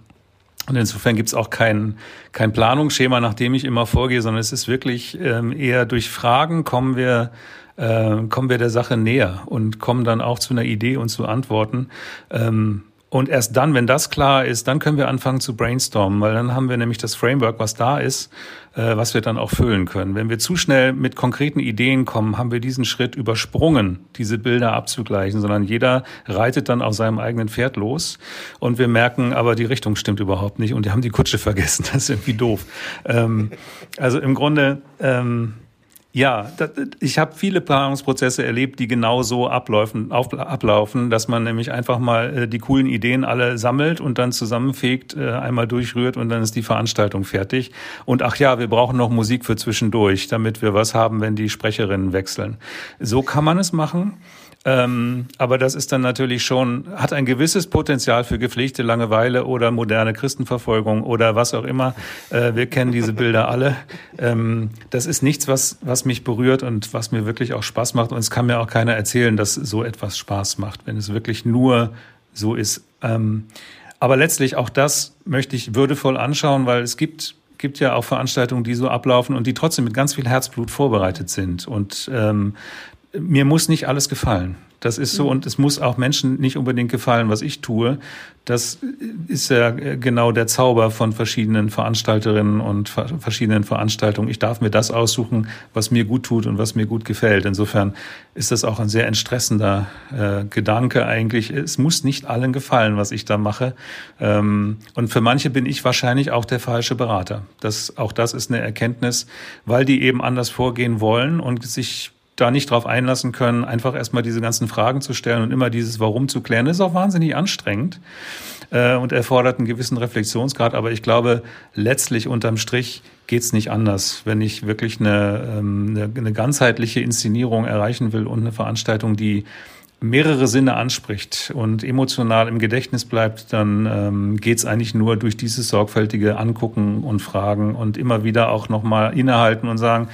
Und insofern gibt es auch kein, kein Planungsschema, nach dem ich immer vorgehe, sondern es ist wirklich ähm, eher durch Fragen kommen wir, äh, kommen wir der Sache näher und kommen dann auch zu einer Idee und zu Antworten. Ähm, und erst dann, wenn das klar ist, dann können wir anfangen zu brainstormen, weil dann haben wir nämlich das Framework, was da ist, äh, was wir dann auch füllen können. Wenn wir zu schnell mit konkreten Ideen kommen, haben wir diesen Schritt übersprungen, diese Bilder abzugleichen, sondern jeder reitet dann auf seinem eigenen Pferd los und wir merken, aber die Richtung stimmt überhaupt nicht und die haben die Kutsche vergessen. Das ist irgendwie doof. Ähm, also im Grunde ähm, ja, das, ich habe viele Planungsprozesse erlebt, die genau so ablaufen, auf, ablaufen, dass man nämlich einfach mal äh, die coolen Ideen alle sammelt und dann zusammenfegt, äh, einmal durchrührt und dann ist die Veranstaltung fertig. Und ach ja, wir brauchen noch Musik für zwischendurch, damit wir was haben, wenn die Sprecherinnen wechseln. So kann man es machen. Ähm, aber das ist dann natürlich schon, hat ein gewisses Potenzial für gepflegte Langeweile oder moderne Christenverfolgung oder was auch immer. Äh, wir kennen diese Bilder alle. Ähm, das ist nichts, was, was mich berührt und was mir wirklich auch Spaß macht. Und es kann mir auch keiner erzählen, dass so etwas Spaß macht, wenn es wirklich nur so ist. Ähm, aber letztlich auch das möchte ich würdevoll anschauen, weil es gibt gibt ja auch Veranstaltungen, die so ablaufen und die trotzdem mit ganz viel Herzblut vorbereitet sind. Und ähm, mir muss nicht alles gefallen. Das ist so mhm. und es muss auch Menschen nicht unbedingt gefallen, was ich tue. Das ist ja genau der Zauber von verschiedenen Veranstalterinnen und verschiedenen Veranstaltungen. Ich darf mir das aussuchen, was mir gut tut und was mir gut gefällt. Insofern ist das auch ein sehr entstressender äh, Gedanke eigentlich. Es muss nicht allen gefallen, was ich da mache. Ähm, und für manche bin ich wahrscheinlich auch der falsche Berater. Das, auch das ist eine Erkenntnis, weil die eben anders vorgehen wollen und sich da nicht drauf einlassen können, einfach erstmal diese ganzen Fragen zu stellen und immer dieses Warum zu klären. Das ist auch wahnsinnig anstrengend äh, und erfordert einen gewissen Reflexionsgrad. Aber ich glaube, letztlich unterm Strich geht's nicht anders. Wenn ich wirklich eine, ähm, eine, eine ganzheitliche Inszenierung erreichen will und eine Veranstaltung, die mehrere Sinne anspricht und emotional im Gedächtnis bleibt, dann ähm, geht eigentlich nur durch dieses sorgfältige Angucken und Fragen und immer wieder auch nochmal innehalten und sagen,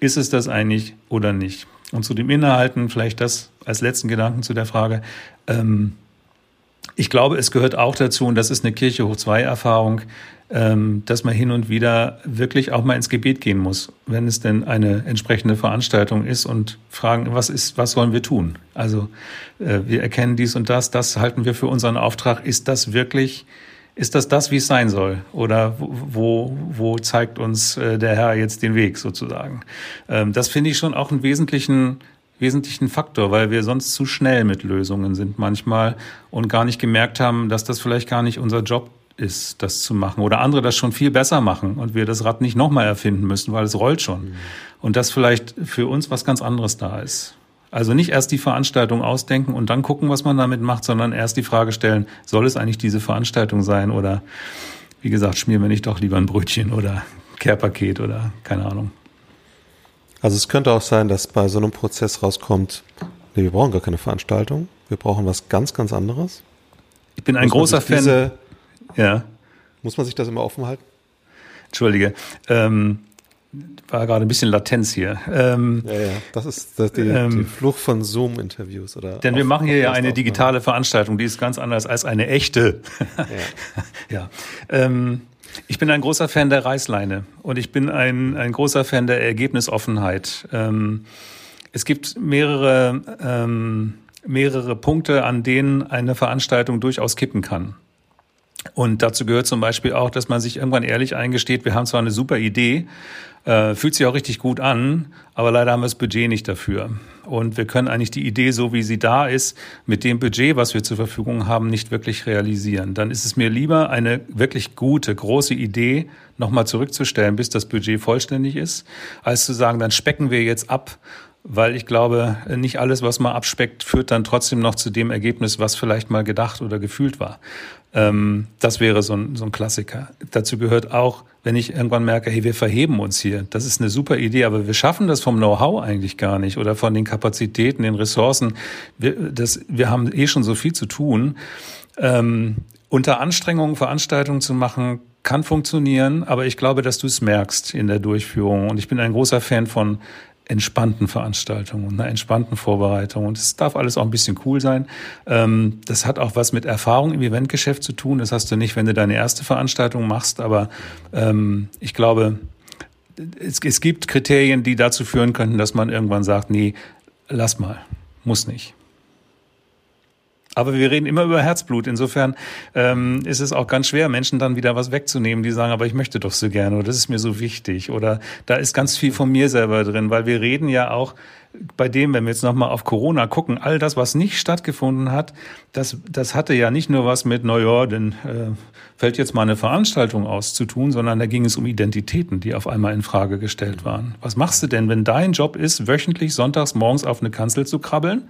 ist es das eigentlich oder nicht? Und zu dem Inhalten vielleicht das als letzten Gedanken zu der Frage. Ähm, ich glaube, es gehört auch dazu, und das ist eine Kirche hoch zwei Erfahrung, ähm, dass man hin und wieder wirklich auch mal ins Gebet gehen muss, wenn es denn eine entsprechende Veranstaltung ist und fragen, was ist, was sollen wir tun? Also äh, wir erkennen dies und das, das halten wir für unseren Auftrag. Ist das wirklich ist das das, wie es sein soll? Oder wo, wo zeigt uns äh, der Herr jetzt den Weg sozusagen? Ähm, das finde ich schon auch einen wesentlichen, wesentlichen Faktor, weil wir sonst zu schnell mit Lösungen sind manchmal und gar nicht gemerkt haben, dass das vielleicht gar nicht unser Job ist, das zu machen. Oder andere das schon viel besser machen und wir das Rad nicht nochmal erfinden müssen, weil es rollt schon. Mhm. Und das vielleicht für uns was ganz anderes da ist. Also nicht erst die Veranstaltung ausdenken und dann gucken, was man damit macht, sondern erst die Frage stellen, soll es eigentlich diese Veranstaltung sein oder wie gesagt, schmieren wir nicht doch lieber ein Brötchen oder Care-Paket oder keine Ahnung. Also es könnte auch sein, dass bei so einem Prozess rauskommt, nee, wir brauchen gar keine Veranstaltung, wir brauchen was ganz, ganz anderes. Ich bin ein muss großer Fan. Diese, ja. Muss man sich das immer offen halten? Entschuldige. Ähm, war gerade ein bisschen Latenz hier. Ähm, ja, ja, das ist das die, ähm, die Flucht von Zoom-Interviews oder. Denn wir machen hier ja eine digitale Veranstaltung, die ist ganz anders als eine echte. Ja. ja. Ähm, ich bin ein großer Fan der Reißleine und ich bin ein, ein großer Fan der Ergebnisoffenheit. Ähm, es gibt mehrere, ähm, mehrere Punkte, an denen eine Veranstaltung durchaus kippen kann. Und dazu gehört zum Beispiel auch, dass man sich irgendwann ehrlich eingesteht, wir haben zwar eine super Idee, äh, fühlt sich auch richtig gut an, aber leider haben wir das Budget nicht dafür. Und wir können eigentlich die Idee, so wie sie da ist, mit dem Budget, was wir zur Verfügung haben, nicht wirklich realisieren. Dann ist es mir lieber, eine wirklich gute, große Idee nochmal zurückzustellen, bis das Budget vollständig ist, als zu sagen, dann specken wir jetzt ab weil ich glaube, nicht alles, was man abspeckt, führt dann trotzdem noch zu dem Ergebnis, was vielleicht mal gedacht oder gefühlt war. Ähm, das wäre so ein, so ein Klassiker. Dazu gehört auch, wenn ich irgendwann merke, hey, wir verheben uns hier. Das ist eine super Idee, aber wir schaffen das vom Know-how eigentlich gar nicht oder von den Kapazitäten, den Ressourcen. Wir, das, wir haben eh schon so viel zu tun. Ähm, unter Anstrengungen Veranstaltungen zu machen, kann funktionieren, aber ich glaube, dass du es merkst in der Durchführung. Und ich bin ein großer Fan von entspannten Veranstaltung und einer entspannten Vorbereitung. Und es darf alles auch ein bisschen cool sein. Ähm, das hat auch was mit Erfahrung im Eventgeschäft zu tun. Das hast du nicht, wenn du deine erste Veranstaltung machst. Aber ähm, ich glaube, es, es gibt Kriterien, die dazu führen könnten, dass man irgendwann sagt, nee, lass mal, muss nicht. Aber wir reden immer über Herzblut. Insofern ähm, ist es auch ganz schwer, Menschen dann wieder was wegzunehmen, die sagen, aber ich möchte doch so gerne oder das ist mir so wichtig oder da ist ganz viel von mir selber drin, weil wir reden ja auch bei dem, wenn wir jetzt nochmal auf Corona gucken, all das, was nicht stattgefunden hat, das, das hatte ja nicht nur was mit, naja, dann äh, fällt jetzt mal eine Veranstaltung aus zu tun, sondern da ging es um Identitäten, die auf einmal in Frage gestellt waren. Was machst du denn, wenn dein Job ist, wöchentlich sonntags morgens auf eine Kanzel zu krabbeln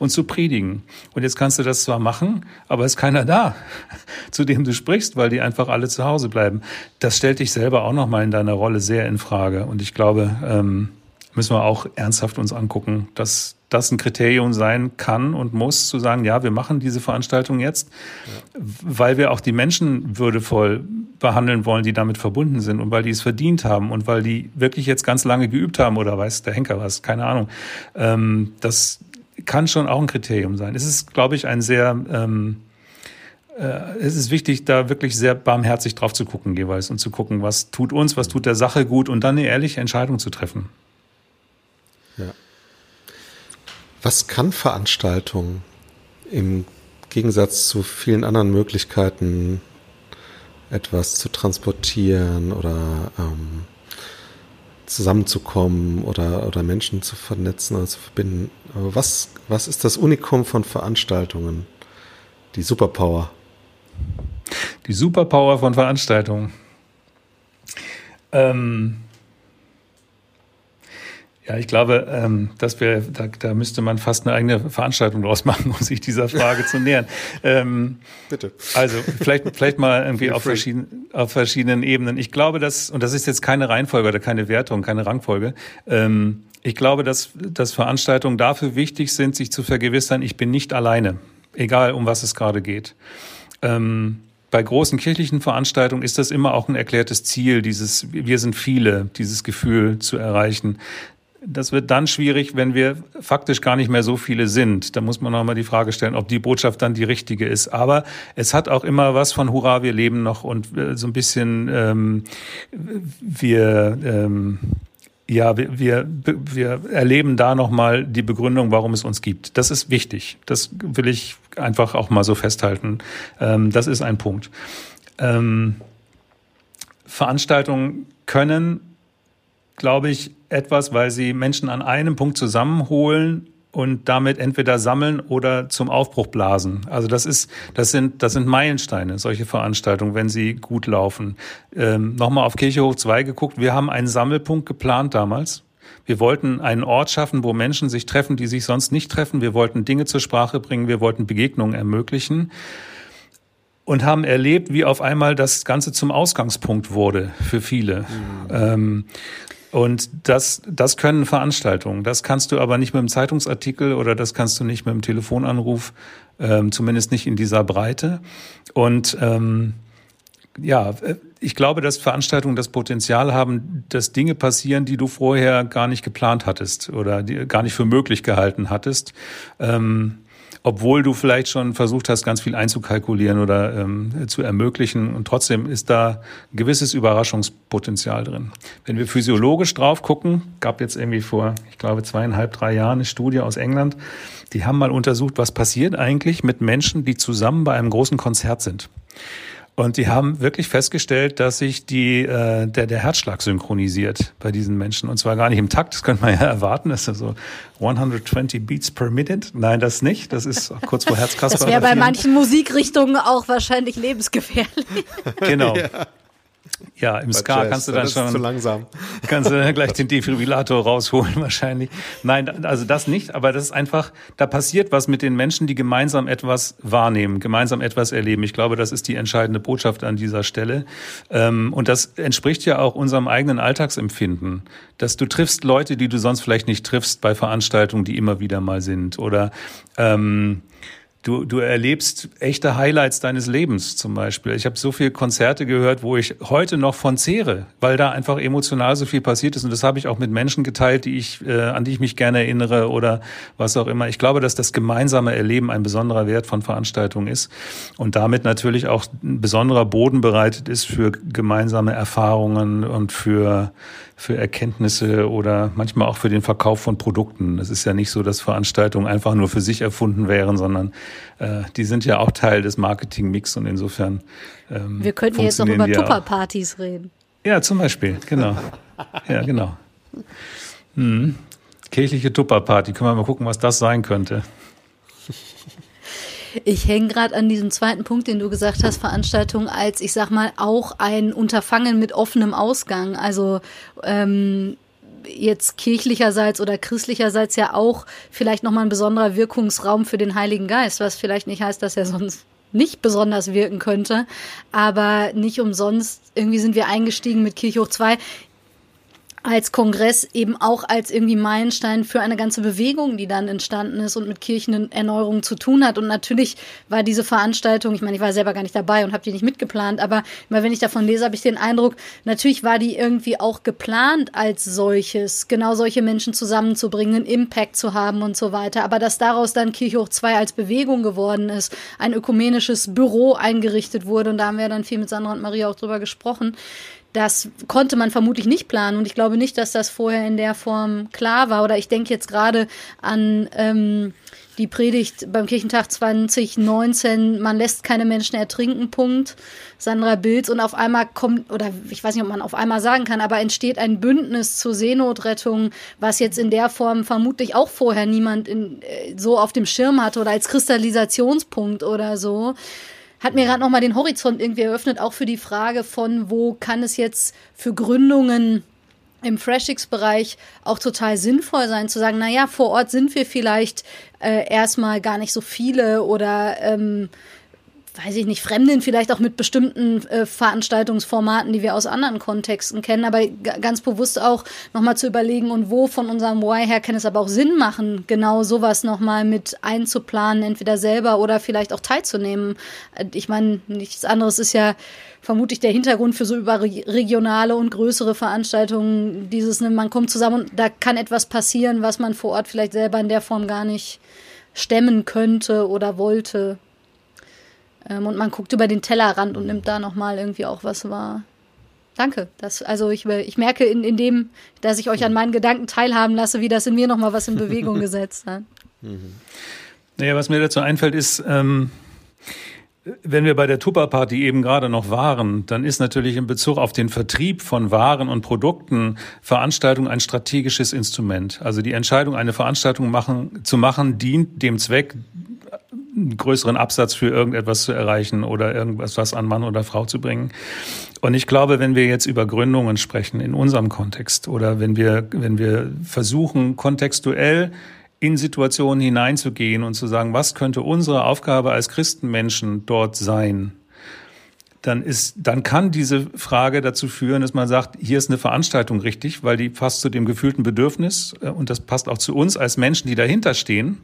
und zu predigen. Und jetzt kannst du das zwar machen, aber ist keiner da, zu dem du sprichst, weil die einfach alle zu Hause bleiben. Das stellt dich selber auch nochmal in deiner Rolle sehr in Frage. Und ich glaube, ähm, müssen wir auch ernsthaft uns angucken, dass das ein Kriterium sein kann und muss, zu sagen, ja, wir machen diese Veranstaltung jetzt, ja. weil wir auch die Menschen würdevoll behandeln wollen, die damit verbunden sind und weil die es verdient haben und weil die wirklich jetzt ganz lange geübt haben oder weiß der Henker was, keine Ahnung. Ähm, das, kann schon auch ein Kriterium sein. Es ist, glaube ich, ein sehr, ähm, äh, es ist wichtig, da wirklich sehr barmherzig drauf zu gucken jeweils und zu gucken, was tut uns, was tut der Sache gut und dann eine ehrliche Entscheidung zu treffen. Ja. Was kann Veranstaltung im Gegensatz zu vielen anderen Möglichkeiten etwas zu transportieren oder ähm, zusammenzukommen oder, oder Menschen zu vernetzen oder zu verbinden. Aber was, was ist das Unikum von Veranstaltungen? Die Superpower. Die Superpower von Veranstaltungen. Ähm, ja, ich glaube, ähm, dass wir, da, da müsste man fast eine eigene Veranstaltung draus machen, um sich dieser Frage zu nähern. Ähm, Bitte. Also vielleicht, vielleicht mal irgendwie auf, verschieden, auf verschiedenen Ebenen. Ich glaube, dass, und das ist jetzt keine Reihenfolge oder keine Wertung, keine Rangfolge. Ähm, ich glaube, dass, dass Veranstaltungen dafür wichtig sind, sich zu vergewissern, ich bin nicht alleine, egal um was es gerade geht. Ähm, bei großen kirchlichen Veranstaltungen ist das immer auch ein erklärtes Ziel, dieses Wir sind viele, dieses Gefühl zu erreichen. Das wird dann schwierig, wenn wir faktisch gar nicht mehr so viele sind. Da muss man nochmal die Frage stellen, ob die Botschaft dann die richtige ist. Aber es hat auch immer was von Hurra, wir leben noch und äh, so ein bisschen ähm, wir ähm, ja, wir, wir, wir erleben da nochmal die Begründung, warum es uns gibt. Das ist wichtig. Das will ich einfach auch mal so festhalten. Ähm, das ist ein Punkt. Ähm, Veranstaltungen können glaube ich, etwas, weil sie Menschen an einem Punkt zusammenholen und damit entweder sammeln oder zum Aufbruch blasen. Also das ist, das sind, das sind Meilensteine, solche Veranstaltungen, wenn sie gut laufen. Ähm, Nochmal auf Kirchehof 2 geguckt. Wir haben einen Sammelpunkt geplant damals. Wir wollten einen Ort schaffen, wo Menschen sich treffen, die sich sonst nicht treffen. Wir wollten Dinge zur Sprache bringen. Wir wollten Begegnungen ermöglichen und haben erlebt, wie auf einmal das Ganze zum Ausgangspunkt wurde für viele. Mhm. Ähm, und das, das können Veranstaltungen. Das kannst du aber nicht mit einem Zeitungsartikel oder das kannst du nicht mit einem Telefonanruf, ähm, zumindest nicht in dieser Breite. Und ähm, ja, ich glaube, dass Veranstaltungen das Potenzial haben, dass Dinge passieren, die du vorher gar nicht geplant hattest oder die gar nicht für möglich gehalten hattest. Ähm, obwohl du vielleicht schon versucht hast, ganz viel einzukalkulieren oder ähm, zu ermöglichen. Und trotzdem ist da ein gewisses Überraschungspotenzial drin. Wenn wir physiologisch drauf gucken, gab jetzt irgendwie vor, ich glaube, zweieinhalb, drei Jahren eine Studie aus England, die haben mal untersucht, was passiert eigentlich mit Menschen, die zusammen bei einem großen Konzert sind. Und die haben wirklich festgestellt, dass sich die, äh, der, der Herzschlag synchronisiert bei diesen Menschen. Und zwar gar nicht im Takt, das könnte man ja erwarten. Das ist so 120 Beats per Minute. Nein, das nicht. Das ist kurz vor Herzkasper. Das wäre bei manchen Musikrichtungen auch wahrscheinlich lebensgefährlich. Genau. Ja. Ja, im Ska kannst du dann das schon. Zu langsam. Kannst du dann gleich den Defibrillator rausholen wahrscheinlich. Nein, also das nicht, aber das ist einfach, da passiert was mit den Menschen, die gemeinsam etwas wahrnehmen, gemeinsam etwas erleben. Ich glaube, das ist die entscheidende Botschaft an dieser Stelle. Ähm, und das entspricht ja auch unserem eigenen Alltagsempfinden, dass du triffst Leute, die du sonst vielleicht nicht triffst bei Veranstaltungen, die immer wieder mal sind oder ähm, Du, du erlebst echte Highlights deines Lebens zum Beispiel. Ich habe so viele Konzerte gehört, wo ich heute noch von zehre, weil da einfach emotional so viel passiert ist. Und das habe ich auch mit Menschen geteilt, die ich, äh, an die ich mich gerne erinnere oder was auch immer. Ich glaube, dass das gemeinsame Erleben ein besonderer Wert von Veranstaltungen ist und damit natürlich auch ein besonderer Boden bereitet ist für gemeinsame Erfahrungen und für für Erkenntnisse oder manchmal auch für den Verkauf von Produkten. Es ist ja nicht so, dass Veranstaltungen einfach nur für sich erfunden wären, sondern äh, die sind ja auch Teil des Marketingmix und insofern. Ähm, Wir könnten jetzt noch über Tupperpartys reden. Ja, zum Beispiel, genau. Ja, genau. Hm. Kirchliche Tupperparty, können wir mal gucken, was das sein könnte. Ich hänge gerade an diesem zweiten Punkt, den du gesagt hast, Veranstaltung als, ich sag mal, auch ein Unterfangen mit offenem Ausgang. Also ähm, jetzt kirchlicherseits oder christlicherseits ja auch vielleicht nochmal ein besonderer Wirkungsraum für den Heiligen Geist, was vielleicht nicht heißt, dass er sonst nicht besonders wirken könnte. Aber nicht umsonst, irgendwie sind wir eingestiegen mit Kirche hoch 2 als Kongress eben auch als irgendwie Meilenstein für eine ganze Bewegung, die dann entstanden ist und mit Kirchenerneuerung zu tun hat. Und natürlich war diese Veranstaltung, ich meine, ich war selber gar nicht dabei und habe die nicht mitgeplant, aber immer wenn ich davon lese, habe ich den Eindruck, natürlich war die irgendwie auch geplant als solches, genau solche Menschen zusammenzubringen, einen Impact zu haben und so weiter. Aber dass daraus dann Kirche hoch 2 als Bewegung geworden ist, ein ökumenisches Büro eingerichtet wurde, und da haben wir dann viel mit Sandra und Maria auch drüber gesprochen, das konnte man vermutlich nicht planen und ich glaube nicht, dass das vorher in der Form klar war. Oder ich denke jetzt gerade an ähm, die Predigt beim Kirchentag 2019, man lässt keine Menschen ertrinken, Punkt. Sandra Bilz und auf einmal kommt, oder ich weiß nicht, ob man auf einmal sagen kann, aber entsteht ein Bündnis zur Seenotrettung, was jetzt in der Form vermutlich auch vorher niemand in, äh, so auf dem Schirm hatte oder als Kristallisationspunkt oder so hat mir gerade nochmal den Horizont irgendwie eröffnet, auch für die Frage von, wo kann es jetzt für Gründungen im FreshX-Bereich auch total sinnvoll sein, zu sagen, na ja, vor Ort sind wir vielleicht äh, erstmal gar nicht so viele oder ähm, weiß ich nicht, fremdeln vielleicht auch mit bestimmten äh, Veranstaltungsformaten, die wir aus anderen Kontexten kennen, aber ganz bewusst auch nochmal zu überlegen und wo von unserem Why her kann es aber auch Sinn machen, genau sowas nochmal mit einzuplanen, entweder selber oder vielleicht auch teilzunehmen. Äh, ich meine, nichts anderes ist ja vermutlich der Hintergrund für so überregionale und größere Veranstaltungen, dieses, ne, man kommt zusammen und da kann etwas passieren, was man vor Ort vielleicht selber in der Form gar nicht stemmen könnte oder wollte. Ähm, und man guckt über den Tellerrand und nimmt da nochmal irgendwie auch was wahr. Danke. Das, also ich, ich merke in, in dem, dass ich euch an meinen Gedanken teilhaben lasse, wie das in mir nochmal was in Bewegung gesetzt hat. Mhm. Naja, was mir dazu einfällt, ist, ähm, wenn wir bei der Tupper-Party eben gerade noch waren, dann ist natürlich in Bezug auf den Vertrieb von Waren und Produkten Veranstaltung ein strategisches Instrument. Also die Entscheidung, eine Veranstaltung machen, zu machen, dient dem Zweck, einen größeren Absatz für irgendetwas zu erreichen oder irgendwas was an Mann oder Frau zu bringen. Und ich glaube, wenn wir jetzt über Gründungen sprechen in unserem Kontext oder wenn wir, wenn wir versuchen, kontextuell in Situationen hineinzugehen und zu sagen, was könnte unsere Aufgabe als Christenmenschen dort sein, dann ist, dann kann diese Frage dazu führen, dass man sagt, hier ist eine Veranstaltung richtig, weil die passt zu dem gefühlten Bedürfnis äh, und das passt auch zu uns als Menschen, die dahinter stehen.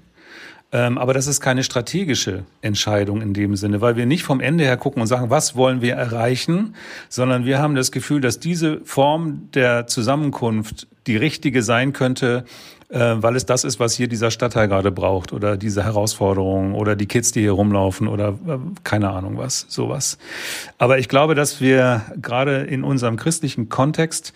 Ähm, aber das ist keine strategische Entscheidung in dem Sinne, weil wir nicht vom Ende her gucken und sagen, was wollen wir erreichen, sondern wir haben das Gefühl, dass diese Form der Zusammenkunft die richtige sein könnte, äh, weil es das ist, was hier dieser Stadtteil gerade braucht oder diese Herausforderungen oder die Kids, die hier rumlaufen oder äh, keine Ahnung was, sowas. Aber ich glaube, dass wir gerade in unserem christlichen Kontext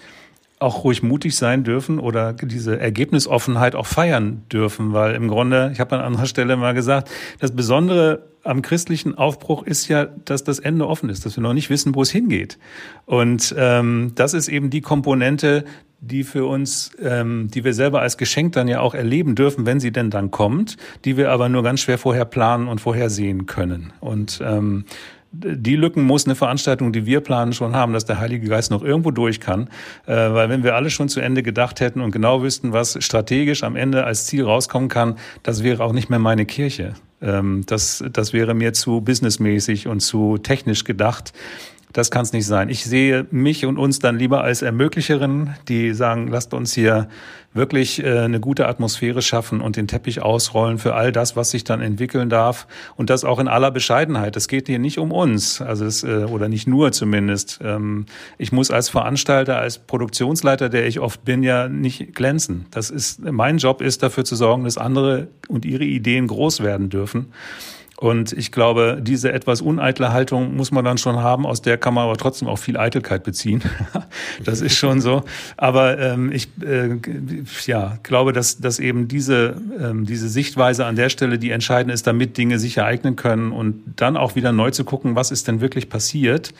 auch ruhig mutig sein dürfen oder diese Ergebnisoffenheit auch feiern dürfen, weil im Grunde, ich habe an anderer Stelle mal gesagt, das Besondere am christlichen Aufbruch ist ja, dass das Ende offen ist, dass wir noch nicht wissen, wo es hingeht. Und ähm, das ist eben die Komponente, die für uns, ähm, die wir selber als Geschenk dann ja auch erleben dürfen, wenn sie denn dann kommt, die wir aber nur ganz schwer vorher planen und vorhersehen können. Und ähm, die Lücken muss eine Veranstaltung, die wir planen, schon haben, dass der Heilige Geist noch irgendwo durch kann. Äh, weil wenn wir alle schon zu Ende gedacht hätten und genau wüssten, was strategisch am Ende als Ziel rauskommen kann, das wäre auch nicht mehr meine Kirche. Ähm, das, das wäre mir zu businessmäßig und zu technisch gedacht. Das kann es nicht sein. Ich sehe mich und uns dann lieber als Ermöglicherin, die sagen, lasst uns hier wirklich äh, eine gute Atmosphäre schaffen und den Teppich ausrollen für all das, was sich dann entwickeln darf. Und das auch in aller Bescheidenheit. Es geht hier nicht um uns, also es, äh, oder nicht nur zumindest. Ähm, ich muss als Veranstalter, als Produktionsleiter, der ich oft bin, ja nicht glänzen. Das ist, mein Job ist dafür zu sorgen, dass andere und ihre Ideen groß werden dürfen. Und ich glaube, diese etwas uneitle Haltung muss man dann schon haben, aus der kann man aber trotzdem auch viel Eitelkeit beziehen. das ist schon so. Aber ähm, ich äh, ja, glaube, dass, dass eben diese, ähm, diese Sichtweise an der Stelle die entscheidend ist, damit Dinge sich ereignen können und dann auch wieder neu zu gucken, was ist denn wirklich passiert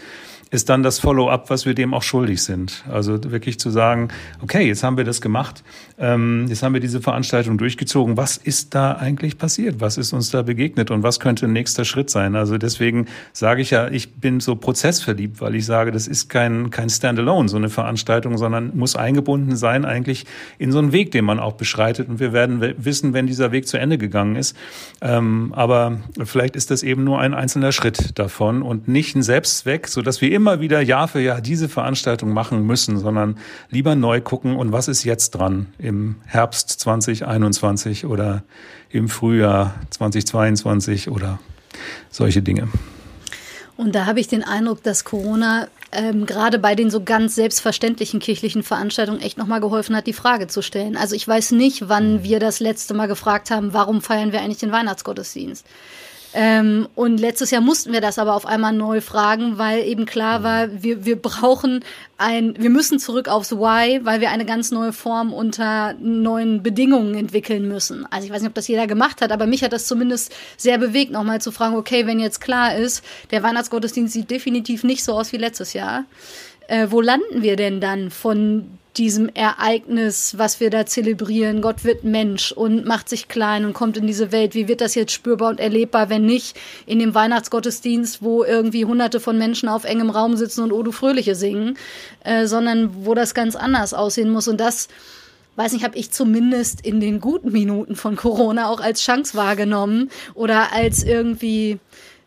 ist dann das Follow-up, was wir dem auch schuldig sind. Also wirklich zu sagen, okay, jetzt haben wir das gemacht, ähm, jetzt haben wir diese Veranstaltung durchgezogen. Was ist da eigentlich passiert? Was ist uns da begegnet und was könnte ein nächster Schritt sein? Also deswegen sage ich ja, ich bin so prozessverliebt, weil ich sage, das ist kein, kein Standalone, so eine Veranstaltung, sondern muss eingebunden sein eigentlich in so einen Weg, den man auch beschreitet. Und wir werden wissen, wenn dieser Weg zu Ende gegangen ist. Ähm, aber vielleicht ist das eben nur ein einzelner Schritt davon und nicht ein Selbstzweck, so dass wir immer wieder Jahr für Jahr diese Veranstaltung machen müssen, sondern lieber neu gucken und was ist jetzt dran im Herbst 2021 oder im Frühjahr 2022 oder solche Dinge. Und da habe ich den Eindruck, dass Corona ähm, gerade bei den so ganz selbstverständlichen kirchlichen Veranstaltungen echt nochmal geholfen hat, die Frage zu stellen. Also ich weiß nicht, wann wir das letzte Mal gefragt haben, warum feiern wir eigentlich den Weihnachtsgottesdienst? Ähm, und letztes Jahr mussten wir das aber auf einmal neu fragen, weil eben klar war, wir, wir brauchen ein, wir müssen zurück aufs Why, weil wir eine ganz neue Form unter neuen Bedingungen entwickeln müssen. Also ich weiß nicht, ob das jeder gemacht hat, aber mich hat das zumindest sehr bewegt, nochmal zu fragen, okay, wenn jetzt klar ist, der Weihnachtsgottesdienst sieht definitiv nicht so aus wie letztes Jahr. Äh, wo landen wir denn dann von diesem Ereignis, was wir da zelebrieren. Gott wird Mensch und macht sich klein und kommt in diese Welt. Wie wird das jetzt spürbar und erlebbar, wenn nicht in dem Weihnachtsgottesdienst, wo irgendwie hunderte von Menschen auf engem Raum sitzen und O du Fröhliche singen, äh, sondern wo das ganz anders aussehen muss. Und das, weiß nicht, habe ich zumindest in den guten Minuten von Corona auch als Chance wahrgenommen oder als irgendwie,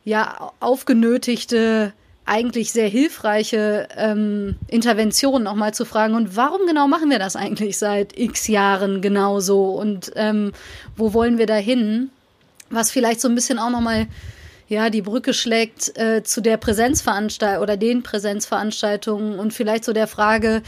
ja, aufgenötigte eigentlich sehr hilfreiche ähm, Intervention nochmal zu fragen, und warum genau machen wir das eigentlich seit x Jahren genauso und ähm, wo wollen wir da hin? Was vielleicht so ein bisschen auch nochmal ja, die Brücke schlägt äh, zu der Präsenzveranstaltung oder den Präsenzveranstaltungen und vielleicht so der Frage,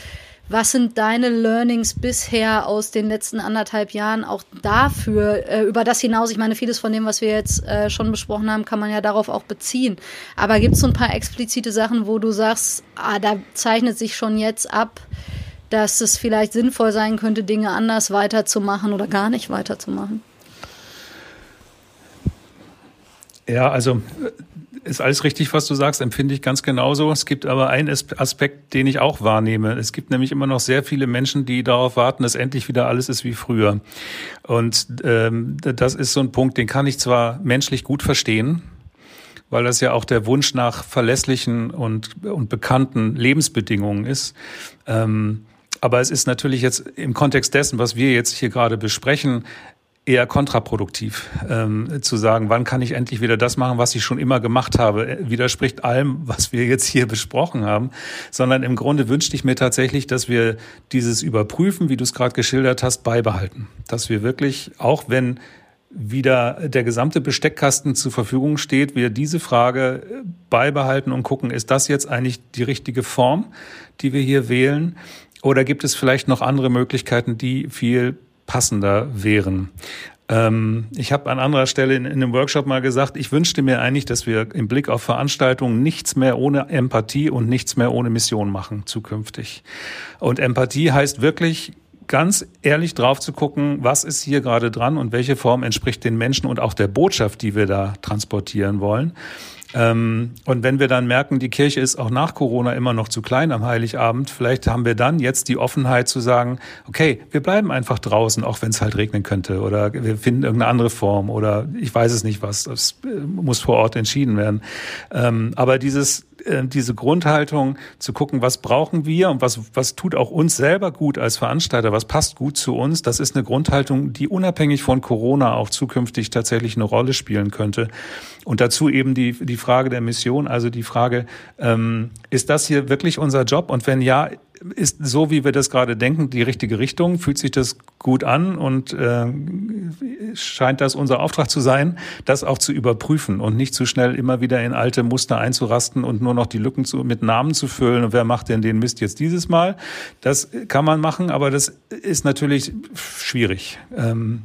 was sind deine Learnings bisher aus den letzten anderthalb Jahren auch dafür, äh, über das hinaus? Ich meine, vieles von dem, was wir jetzt äh, schon besprochen haben, kann man ja darauf auch beziehen. Aber gibt es so ein paar explizite Sachen, wo du sagst, ah, da zeichnet sich schon jetzt ab, dass es vielleicht sinnvoll sein könnte, Dinge anders weiterzumachen oder gar nicht weiterzumachen? Ja, also ist alles richtig, was du sagst, empfinde ich ganz genauso. Es gibt aber einen Aspekt, den ich auch wahrnehme. Es gibt nämlich immer noch sehr viele Menschen, die darauf warten, dass endlich wieder alles ist wie früher. Und ähm, das ist so ein Punkt, den kann ich zwar menschlich gut verstehen, weil das ja auch der Wunsch nach verlässlichen und, und bekannten Lebensbedingungen ist. Ähm, aber es ist natürlich jetzt im Kontext dessen, was wir jetzt hier gerade besprechen, eher kontraproduktiv, ähm, zu sagen, wann kann ich endlich wieder das machen, was ich schon immer gemacht habe, widerspricht allem, was wir jetzt hier besprochen haben, sondern im Grunde wünschte ich mir tatsächlich, dass wir dieses Überprüfen, wie du es gerade geschildert hast, beibehalten. Dass wir wirklich, auch wenn wieder der gesamte Besteckkasten zur Verfügung steht, wir diese Frage beibehalten und gucken, ist das jetzt eigentlich die richtige Form, die wir hier wählen? Oder gibt es vielleicht noch andere Möglichkeiten, die viel passender wären? Ähm, ich habe an anderer Stelle in, in einem Workshop mal gesagt, ich wünschte mir eigentlich, dass wir im Blick auf Veranstaltungen nichts mehr ohne Empathie und nichts mehr ohne Mission machen zukünftig. Und Empathie heißt wirklich ganz ehrlich drauf zu gucken, was ist hier gerade dran und welche Form entspricht den Menschen und auch der Botschaft, die wir da transportieren wollen. Ähm, und wenn wir dann merken, die Kirche ist auch nach Corona immer noch zu klein am Heiligabend, vielleicht haben wir dann jetzt die Offenheit zu sagen, okay, wir bleiben einfach draußen, auch wenn es halt regnen könnte oder wir finden irgendeine andere Form oder ich weiß es nicht was, das äh, muss vor Ort entschieden werden. Ähm, aber dieses äh, diese Grundhaltung zu gucken, was brauchen wir und was, was tut auch uns selber gut als Veranstalter, was passt gut zu uns, das ist eine Grundhaltung, die unabhängig von Corona auch zukünftig tatsächlich eine Rolle spielen könnte. Und dazu eben die, die Frage der Mission, also die Frage, ähm, ist das hier wirklich unser Job? Und wenn ja, ist so, wie wir das gerade denken, die richtige Richtung? Fühlt sich das gut an und äh, scheint das unser Auftrag zu sein, das auch zu überprüfen und nicht zu schnell immer wieder in alte Muster einzurasten und nur noch die Lücken zu, mit Namen zu füllen. Und wer macht denn den Mist jetzt dieses Mal? Das kann man machen, aber das ist natürlich schwierig. Ähm,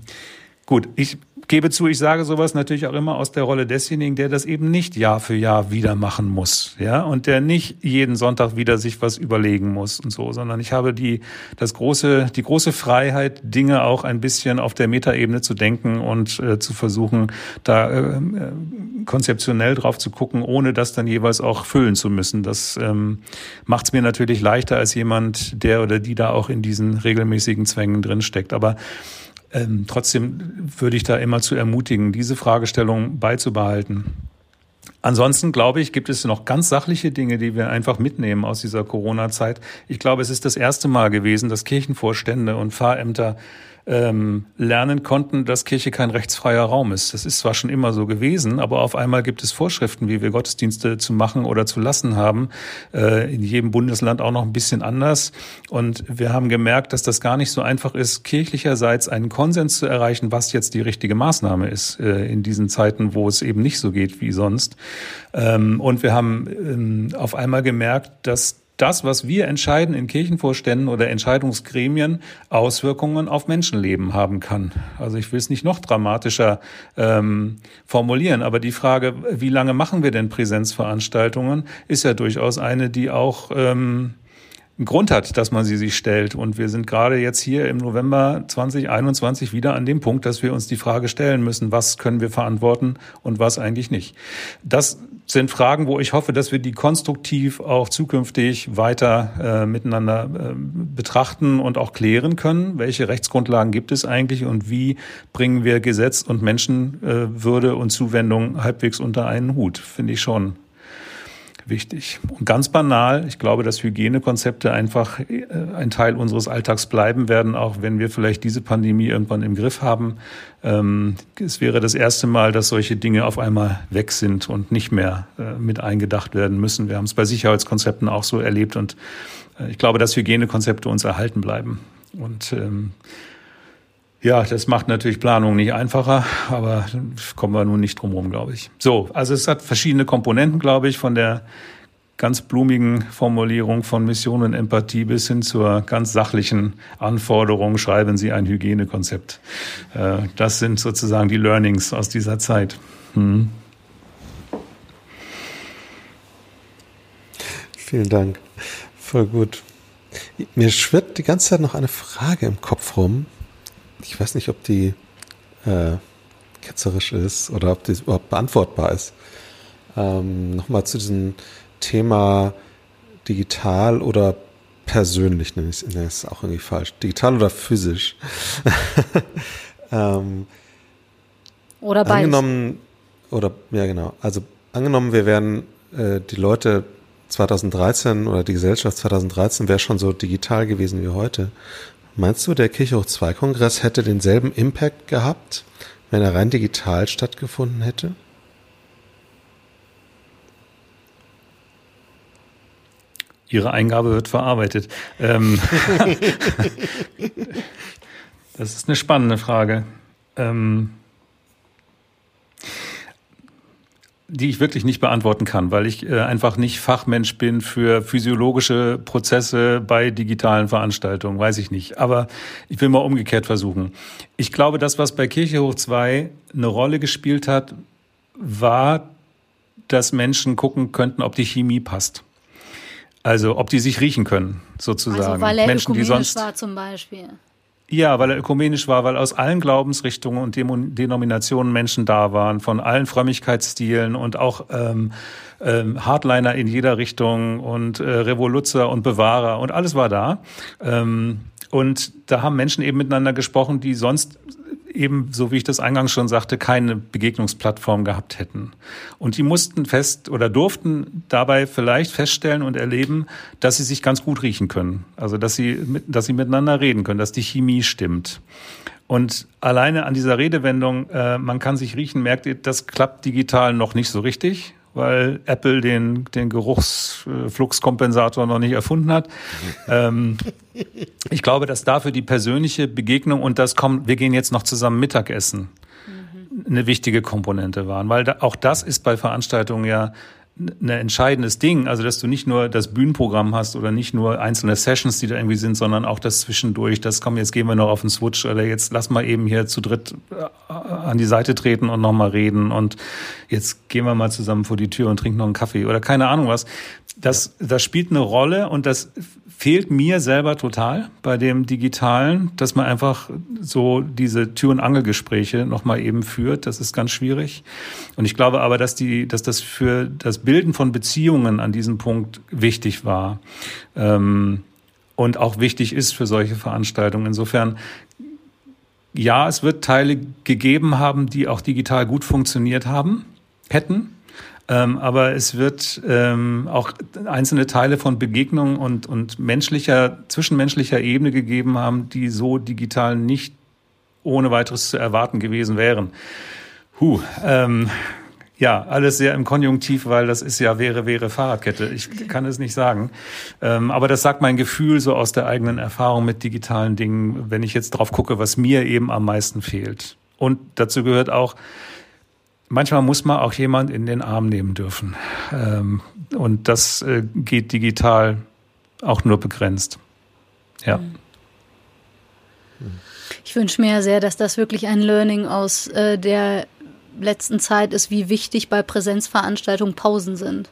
gut, ich gebe zu, ich sage sowas natürlich auch immer aus der Rolle desjenigen, der das eben nicht Jahr für Jahr wieder machen muss, ja, und der nicht jeden Sonntag wieder sich was überlegen muss und so, sondern ich habe die, das große, die große Freiheit, Dinge auch ein bisschen auf der Metaebene zu denken und äh, zu versuchen, da äh, konzeptionell drauf zu gucken, ohne das dann jeweils auch füllen zu müssen. Das ähm, macht es mir natürlich leichter als jemand, der oder die da auch in diesen regelmäßigen Zwängen drin steckt. Aber ähm, trotzdem würde ich da immer zu ermutigen, diese Fragestellung beizubehalten. Ansonsten glaube ich, gibt es noch ganz sachliche Dinge, die wir einfach mitnehmen aus dieser Corona-Zeit. Ich glaube, es ist das erste Mal gewesen, dass Kirchenvorstände und Pfarrämter ähm, lernen konnten, dass Kirche kein rechtsfreier Raum ist. Das ist zwar schon immer so gewesen, aber auf einmal gibt es Vorschriften, wie wir Gottesdienste zu machen oder zu lassen haben. Äh, in jedem Bundesland auch noch ein bisschen anders. Und wir haben gemerkt, dass das gar nicht so einfach ist, kirchlicherseits einen Konsens zu erreichen, was jetzt die richtige Maßnahme ist äh, in diesen Zeiten, wo es eben nicht so geht wie sonst. Ähm, und wir haben ähm, auf einmal gemerkt, dass das, was wir entscheiden in Kirchenvorständen oder Entscheidungsgremien, Auswirkungen auf Menschenleben haben kann. Also ich will es nicht noch dramatischer ähm, formulieren, aber die Frage, wie lange machen wir denn Präsenzveranstaltungen, ist ja durchaus eine, die auch ähm, einen Grund hat, dass man sie sich stellt. Und wir sind gerade jetzt hier im November 2021 wieder an dem Punkt, dass wir uns die Frage stellen müssen, was können wir verantworten und was eigentlich nicht. Das sind Fragen, wo ich hoffe, dass wir die konstruktiv auch zukünftig weiter äh, miteinander äh, betrachten und auch klären können. Welche Rechtsgrundlagen gibt es eigentlich und wie bringen wir Gesetz und Menschenwürde äh, und Zuwendung halbwegs unter einen Hut? Finde ich schon wichtig. Und ganz banal, ich glaube, dass Hygienekonzepte einfach äh, ein Teil unseres Alltags bleiben werden, auch wenn wir vielleicht diese Pandemie irgendwann im Griff haben. Ähm, es wäre das erste Mal, dass solche Dinge auf einmal weg sind und nicht mehr äh, mit eingedacht werden müssen. Wir haben es bei Sicherheitskonzepten auch so erlebt und äh, ich glaube, dass Hygienekonzepte uns erhalten bleiben. Und ähm, ja, das macht natürlich Planung nicht einfacher, aber kommen wir nun nicht drum herum, glaube ich. So, also es hat verschiedene Komponenten, glaube ich, von der ganz blumigen Formulierung von Mission und Empathie bis hin zur ganz sachlichen Anforderung, schreiben Sie ein Hygienekonzept. Äh, das sind sozusagen die Learnings aus dieser Zeit. Hm. Vielen Dank. Voll gut. Mir schwirrt die ganze Zeit noch eine Frage im Kopf rum, ich weiß nicht, ob die äh, ketzerisch ist oder ob die überhaupt beantwortbar ist. Ähm, Nochmal zu diesem Thema digital oder persönlich, nenne ich es auch irgendwie falsch. Digital oder physisch. ähm, oder beides. Angenommen, oder, ja genau. Also angenommen, wir wären äh, die Leute 2013 oder die Gesellschaft 2013 wäre schon so digital gewesen wie heute. Meinst du, der Kirchhoch 2 Kongress hätte denselben Impact gehabt, wenn er rein digital stattgefunden hätte? Ihre Eingabe wird verarbeitet. Ähm, das ist eine spannende Frage. Ähm, die ich wirklich nicht beantworten kann, weil ich äh, einfach nicht Fachmensch bin für physiologische Prozesse bei digitalen Veranstaltungen, weiß ich nicht. Aber ich will mal umgekehrt versuchen. Ich glaube, das, was bei Kirche hoch 2 eine Rolle gespielt hat, war, dass Menschen gucken könnten, ob die Chemie passt. Also ob die sich riechen können, sozusagen. Also weil er Menschen, die sonst war zum Beispiel. Ja, weil er ökumenisch war, weil aus allen Glaubensrichtungen und Denominationen Menschen da waren, von allen Frömmigkeitsstilen und auch ähm, ähm, Hardliner in jeder Richtung und äh, Revoluzer und Bewahrer und alles war da. Ähm, und da haben Menschen eben miteinander gesprochen, die sonst eben, so wie ich das eingangs schon sagte, keine Begegnungsplattform gehabt hätten. Und die mussten fest oder durften dabei vielleicht feststellen und erleben, dass sie sich ganz gut riechen können. Also, dass sie, dass sie miteinander reden können, dass die Chemie stimmt. Und alleine an dieser Redewendung, äh, man kann sich riechen, merkt ihr, das klappt digital noch nicht so richtig weil Apple den, den Geruchsfluxkompensator noch nicht erfunden hat. ähm, ich glaube, dass dafür die persönliche Begegnung und das kommt, wir gehen jetzt noch zusammen Mittagessen, mhm. eine wichtige Komponente waren, weil da, auch das ist bei Veranstaltungen ja ein entscheidendes Ding, also dass du nicht nur das Bühnenprogramm hast oder nicht nur einzelne Sessions, die da irgendwie sind, sondern auch das zwischendurch, das komm, jetzt gehen wir noch auf den Switch oder jetzt lass mal eben hier zu dritt äh, an die Seite treten und nochmal reden und jetzt gehen wir mal zusammen vor die Tür und trinken noch einen Kaffee oder keine Ahnung was. Das, das spielt eine Rolle und das fehlt mir selber total bei dem Digitalen, dass man einfach so diese Tür- und Angelgespräche nochmal eben führt. Das ist ganz schwierig. Und ich glaube aber, dass die, dass das für das Bilden von Beziehungen an diesem Punkt wichtig war. Ähm, und auch wichtig ist für solche Veranstaltungen. Insofern ja, es wird Teile gegeben haben, die auch digital gut funktioniert haben, hätten. Ähm, aber es wird ähm, auch einzelne Teile von Begegnungen und, und menschlicher, zwischenmenschlicher Ebene gegeben haben, die so digital nicht ohne weiteres zu erwarten gewesen wären. Huh, ähm, ja, alles sehr im Konjunktiv, weil das ist ja wäre, wäre Fahrradkette. Ich kann es nicht sagen. Ähm, aber das sagt mein Gefühl so aus der eigenen Erfahrung mit digitalen Dingen, wenn ich jetzt drauf gucke, was mir eben am meisten fehlt. Und dazu gehört auch, manchmal muss man auch jemand in den Arm nehmen dürfen. Ähm, und das äh, geht digital auch nur begrenzt. Ja. Mhm. Ich wünsche mir sehr, dass das wirklich ein Learning aus äh, der letzten Zeit ist, wie wichtig bei Präsenzveranstaltungen Pausen sind.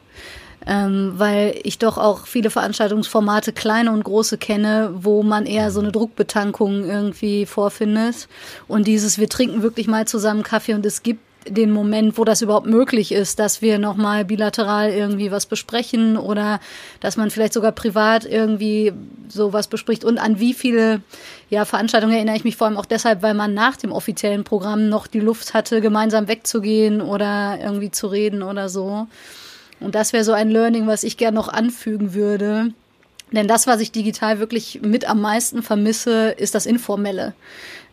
Ähm, weil ich doch auch viele Veranstaltungsformate, kleine und große, kenne, wo man eher so eine Druckbetankung irgendwie vorfindet. Und dieses, wir trinken wirklich mal zusammen Kaffee und es gibt den Moment, wo das überhaupt möglich ist, dass wir nochmal bilateral irgendwie was besprechen oder dass man vielleicht sogar privat irgendwie sowas bespricht und an wie viele ja, Veranstaltungen erinnere ich mich vor allem auch deshalb, weil man nach dem offiziellen Programm noch die Luft hatte, gemeinsam wegzugehen oder irgendwie zu reden oder so. Und das wäre so ein Learning, was ich gerne noch anfügen würde. Denn das, was ich digital wirklich mit am meisten vermisse, ist das Informelle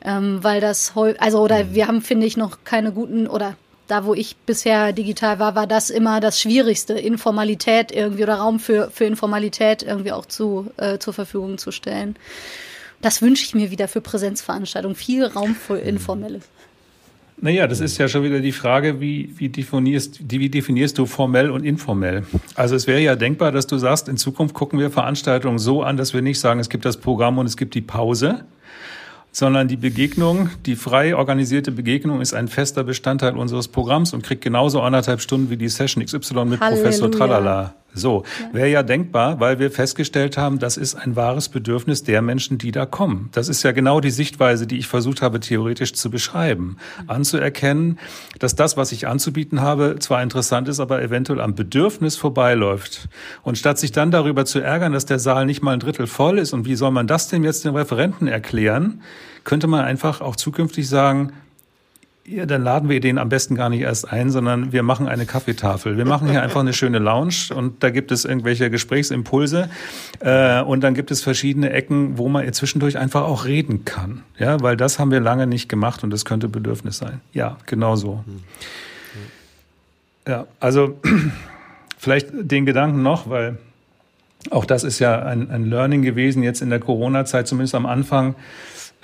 ähm, weil das also oder mhm. wir haben finde ich noch keine guten oder da wo ich bisher digital war, war das immer das Schwierigste, Informalität irgendwie oder Raum für für Informalität irgendwie auch zu äh, zur Verfügung zu stellen. Das wünsche ich mir wieder für Präsenzveranstaltungen, viel Raum für mhm. Informelles. Naja, das ist ja schon wieder die Frage, wie, wie, definierst, wie definierst du formell und informell? Also es wäre ja denkbar, dass du sagst, in Zukunft gucken wir Veranstaltungen so an, dass wir nicht sagen, es gibt das Programm und es gibt die Pause, sondern die Begegnung, die frei organisierte Begegnung ist ein fester Bestandteil unseres Programms und kriegt genauso anderthalb Stunden wie die Session XY mit Halleluja. Professor Tralala. So, wäre ja denkbar, weil wir festgestellt haben, das ist ein wahres Bedürfnis der Menschen, die da kommen. Das ist ja genau die Sichtweise, die ich versucht habe, theoretisch zu beschreiben. Anzuerkennen, dass das, was ich anzubieten habe, zwar interessant ist, aber eventuell am Bedürfnis vorbeiläuft. Und statt sich dann darüber zu ärgern, dass der Saal nicht mal ein Drittel voll ist und wie soll man das denn jetzt den Referenten erklären, könnte man einfach auch zukünftig sagen, ja, dann laden wir den am besten gar nicht erst ein, sondern wir machen eine Kaffeetafel. Wir machen hier einfach eine schöne Lounge und da gibt es irgendwelche Gesprächsimpulse äh, und dann gibt es verschiedene Ecken, wo man zwischendurch einfach auch reden kann. Ja, weil das haben wir lange nicht gemacht und das könnte Bedürfnis sein. Ja, genau so. Ja, also vielleicht den Gedanken noch, weil auch das ist ja ein, ein Learning gewesen jetzt in der Corona-Zeit, zumindest am Anfang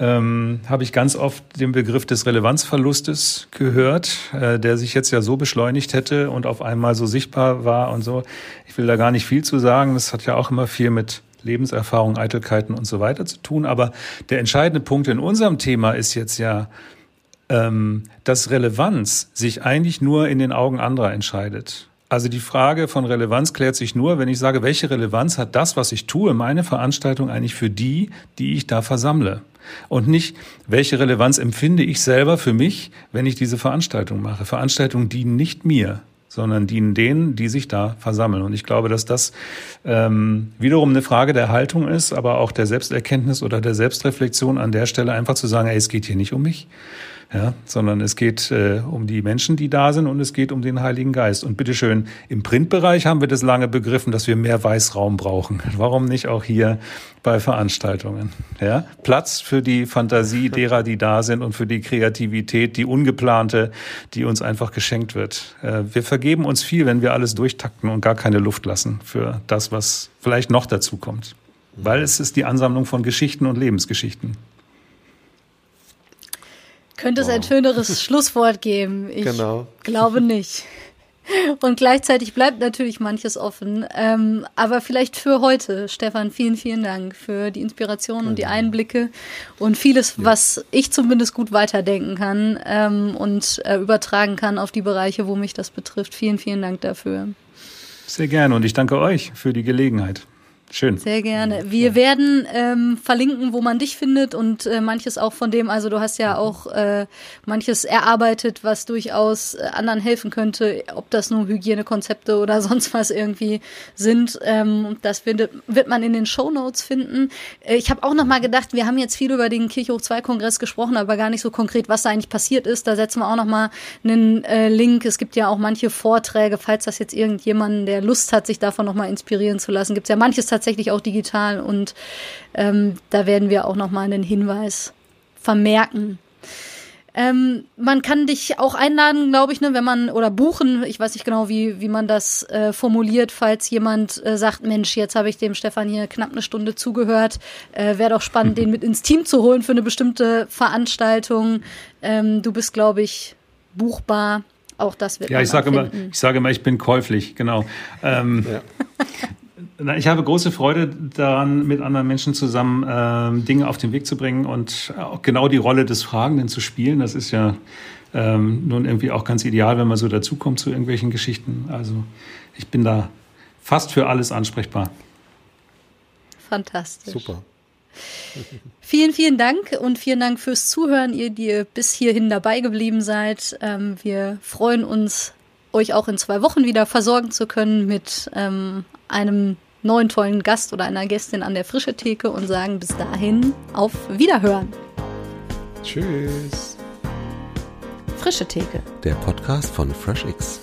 ähm, habe ich ganz oft den Begriff des Relevanzverlustes gehört, äh, der sich jetzt ja so beschleunigt hätte und auf einmal so sichtbar war und so. Ich will da gar nicht viel zu sagen. Das hat ja auch immer viel mit Lebenserfahrung, Eitelkeiten und so weiter zu tun. Aber der entscheidende Punkt in unserem Thema ist jetzt ja, ähm, dass Relevanz sich eigentlich nur in den Augen anderer entscheidet. Also die Frage von Relevanz klärt sich nur, wenn ich sage, welche Relevanz hat das, was ich tue, meine Veranstaltung eigentlich für die, die ich da versammle? Und nicht, welche Relevanz empfinde ich selber für mich, wenn ich diese Veranstaltung mache. Veranstaltungen dienen nicht mir, sondern dienen denen, die sich da versammeln. Und ich glaube, dass das ähm, wiederum eine Frage der Haltung ist, aber auch der Selbsterkenntnis oder der Selbstreflexion an der Stelle einfach zu sagen, ey, es geht hier nicht um mich, ja, sondern es geht äh, um die Menschen, die da sind und es geht um den Heiligen Geist. Und bitteschön, im Printbereich haben wir das lange begriffen, dass wir mehr Weißraum brauchen. Warum nicht auch hier bei Veranstaltungen? Ja, Platz für die Fantasie derer, die da sind und für die Kreativität, die ungeplante, die uns einfach geschenkt wird. Äh, wir vergeben uns viel, wenn wir alles durchtakten und gar keine Luft lassen für das, was vielleicht noch dazu kommt. Weil es ist die Ansammlung von Geschichten und Lebensgeschichten. Könnte es ein schöneres Schlusswort geben? Ich genau. glaube nicht. Und gleichzeitig bleibt natürlich manches offen. Ähm, aber vielleicht für heute, Stefan, vielen, vielen Dank für die Inspiration und die Einblicke und vieles, ja. was ich zumindest gut weiterdenken kann ähm, und äh, übertragen kann auf die Bereiche, wo mich das betrifft. Vielen, vielen Dank dafür. Sehr gerne und ich danke euch für die Gelegenheit. Schön. Sehr gerne. Wir werden ähm, verlinken, wo man dich findet und äh, manches auch von dem, also du hast ja auch äh, manches erarbeitet, was durchaus äh, anderen helfen könnte, ob das nur Hygienekonzepte oder sonst was irgendwie sind. Ähm, das wird, wird man in den Show Notes finden. Äh, ich habe auch noch mal gedacht, wir haben jetzt viel über den Kirchhoch 2 Kongress gesprochen, aber gar nicht so konkret, was da eigentlich passiert ist. Da setzen wir auch noch mal einen äh, Link. Es gibt ja auch manche Vorträge, falls das jetzt irgendjemanden, der Lust hat, sich davon noch mal inspirieren zu lassen, gibt es ja manches tatsächlich tatsächlich auch digital und ähm, da werden wir auch nochmal einen Hinweis vermerken. Ähm, man kann dich auch einladen, glaube ich, ne, wenn man oder buchen. Ich weiß nicht genau, wie wie man das äh, formuliert, falls jemand äh, sagt, Mensch, jetzt habe ich dem Stefan hier knapp eine Stunde zugehört. Äh, Wäre doch spannend, den mit ins Team zu holen für eine bestimmte Veranstaltung. Ähm, du bist, glaube ich, buchbar. Auch das wird. Ja, ich sage immer, ich sage immer, ich bin käuflich. Genau. Ähm, ja. Ich habe große Freude daran, mit anderen Menschen zusammen ähm, Dinge auf den Weg zu bringen und auch genau die Rolle des Fragenden zu spielen. Das ist ja ähm, nun irgendwie auch ganz ideal, wenn man so dazukommt zu irgendwelchen Geschichten. Also ich bin da fast für alles ansprechbar. Fantastisch. Super. Vielen, vielen Dank und vielen Dank fürs Zuhören, ihr, die bis hierhin dabei geblieben seid. Ähm, wir freuen uns, euch auch in zwei Wochen wieder versorgen zu können mit ähm, einem neuen tollen Gast oder einer Gästin an der frische Theke und sagen bis dahin auf Wiederhören. Tschüss. Frische Theke. Der Podcast von FreshX.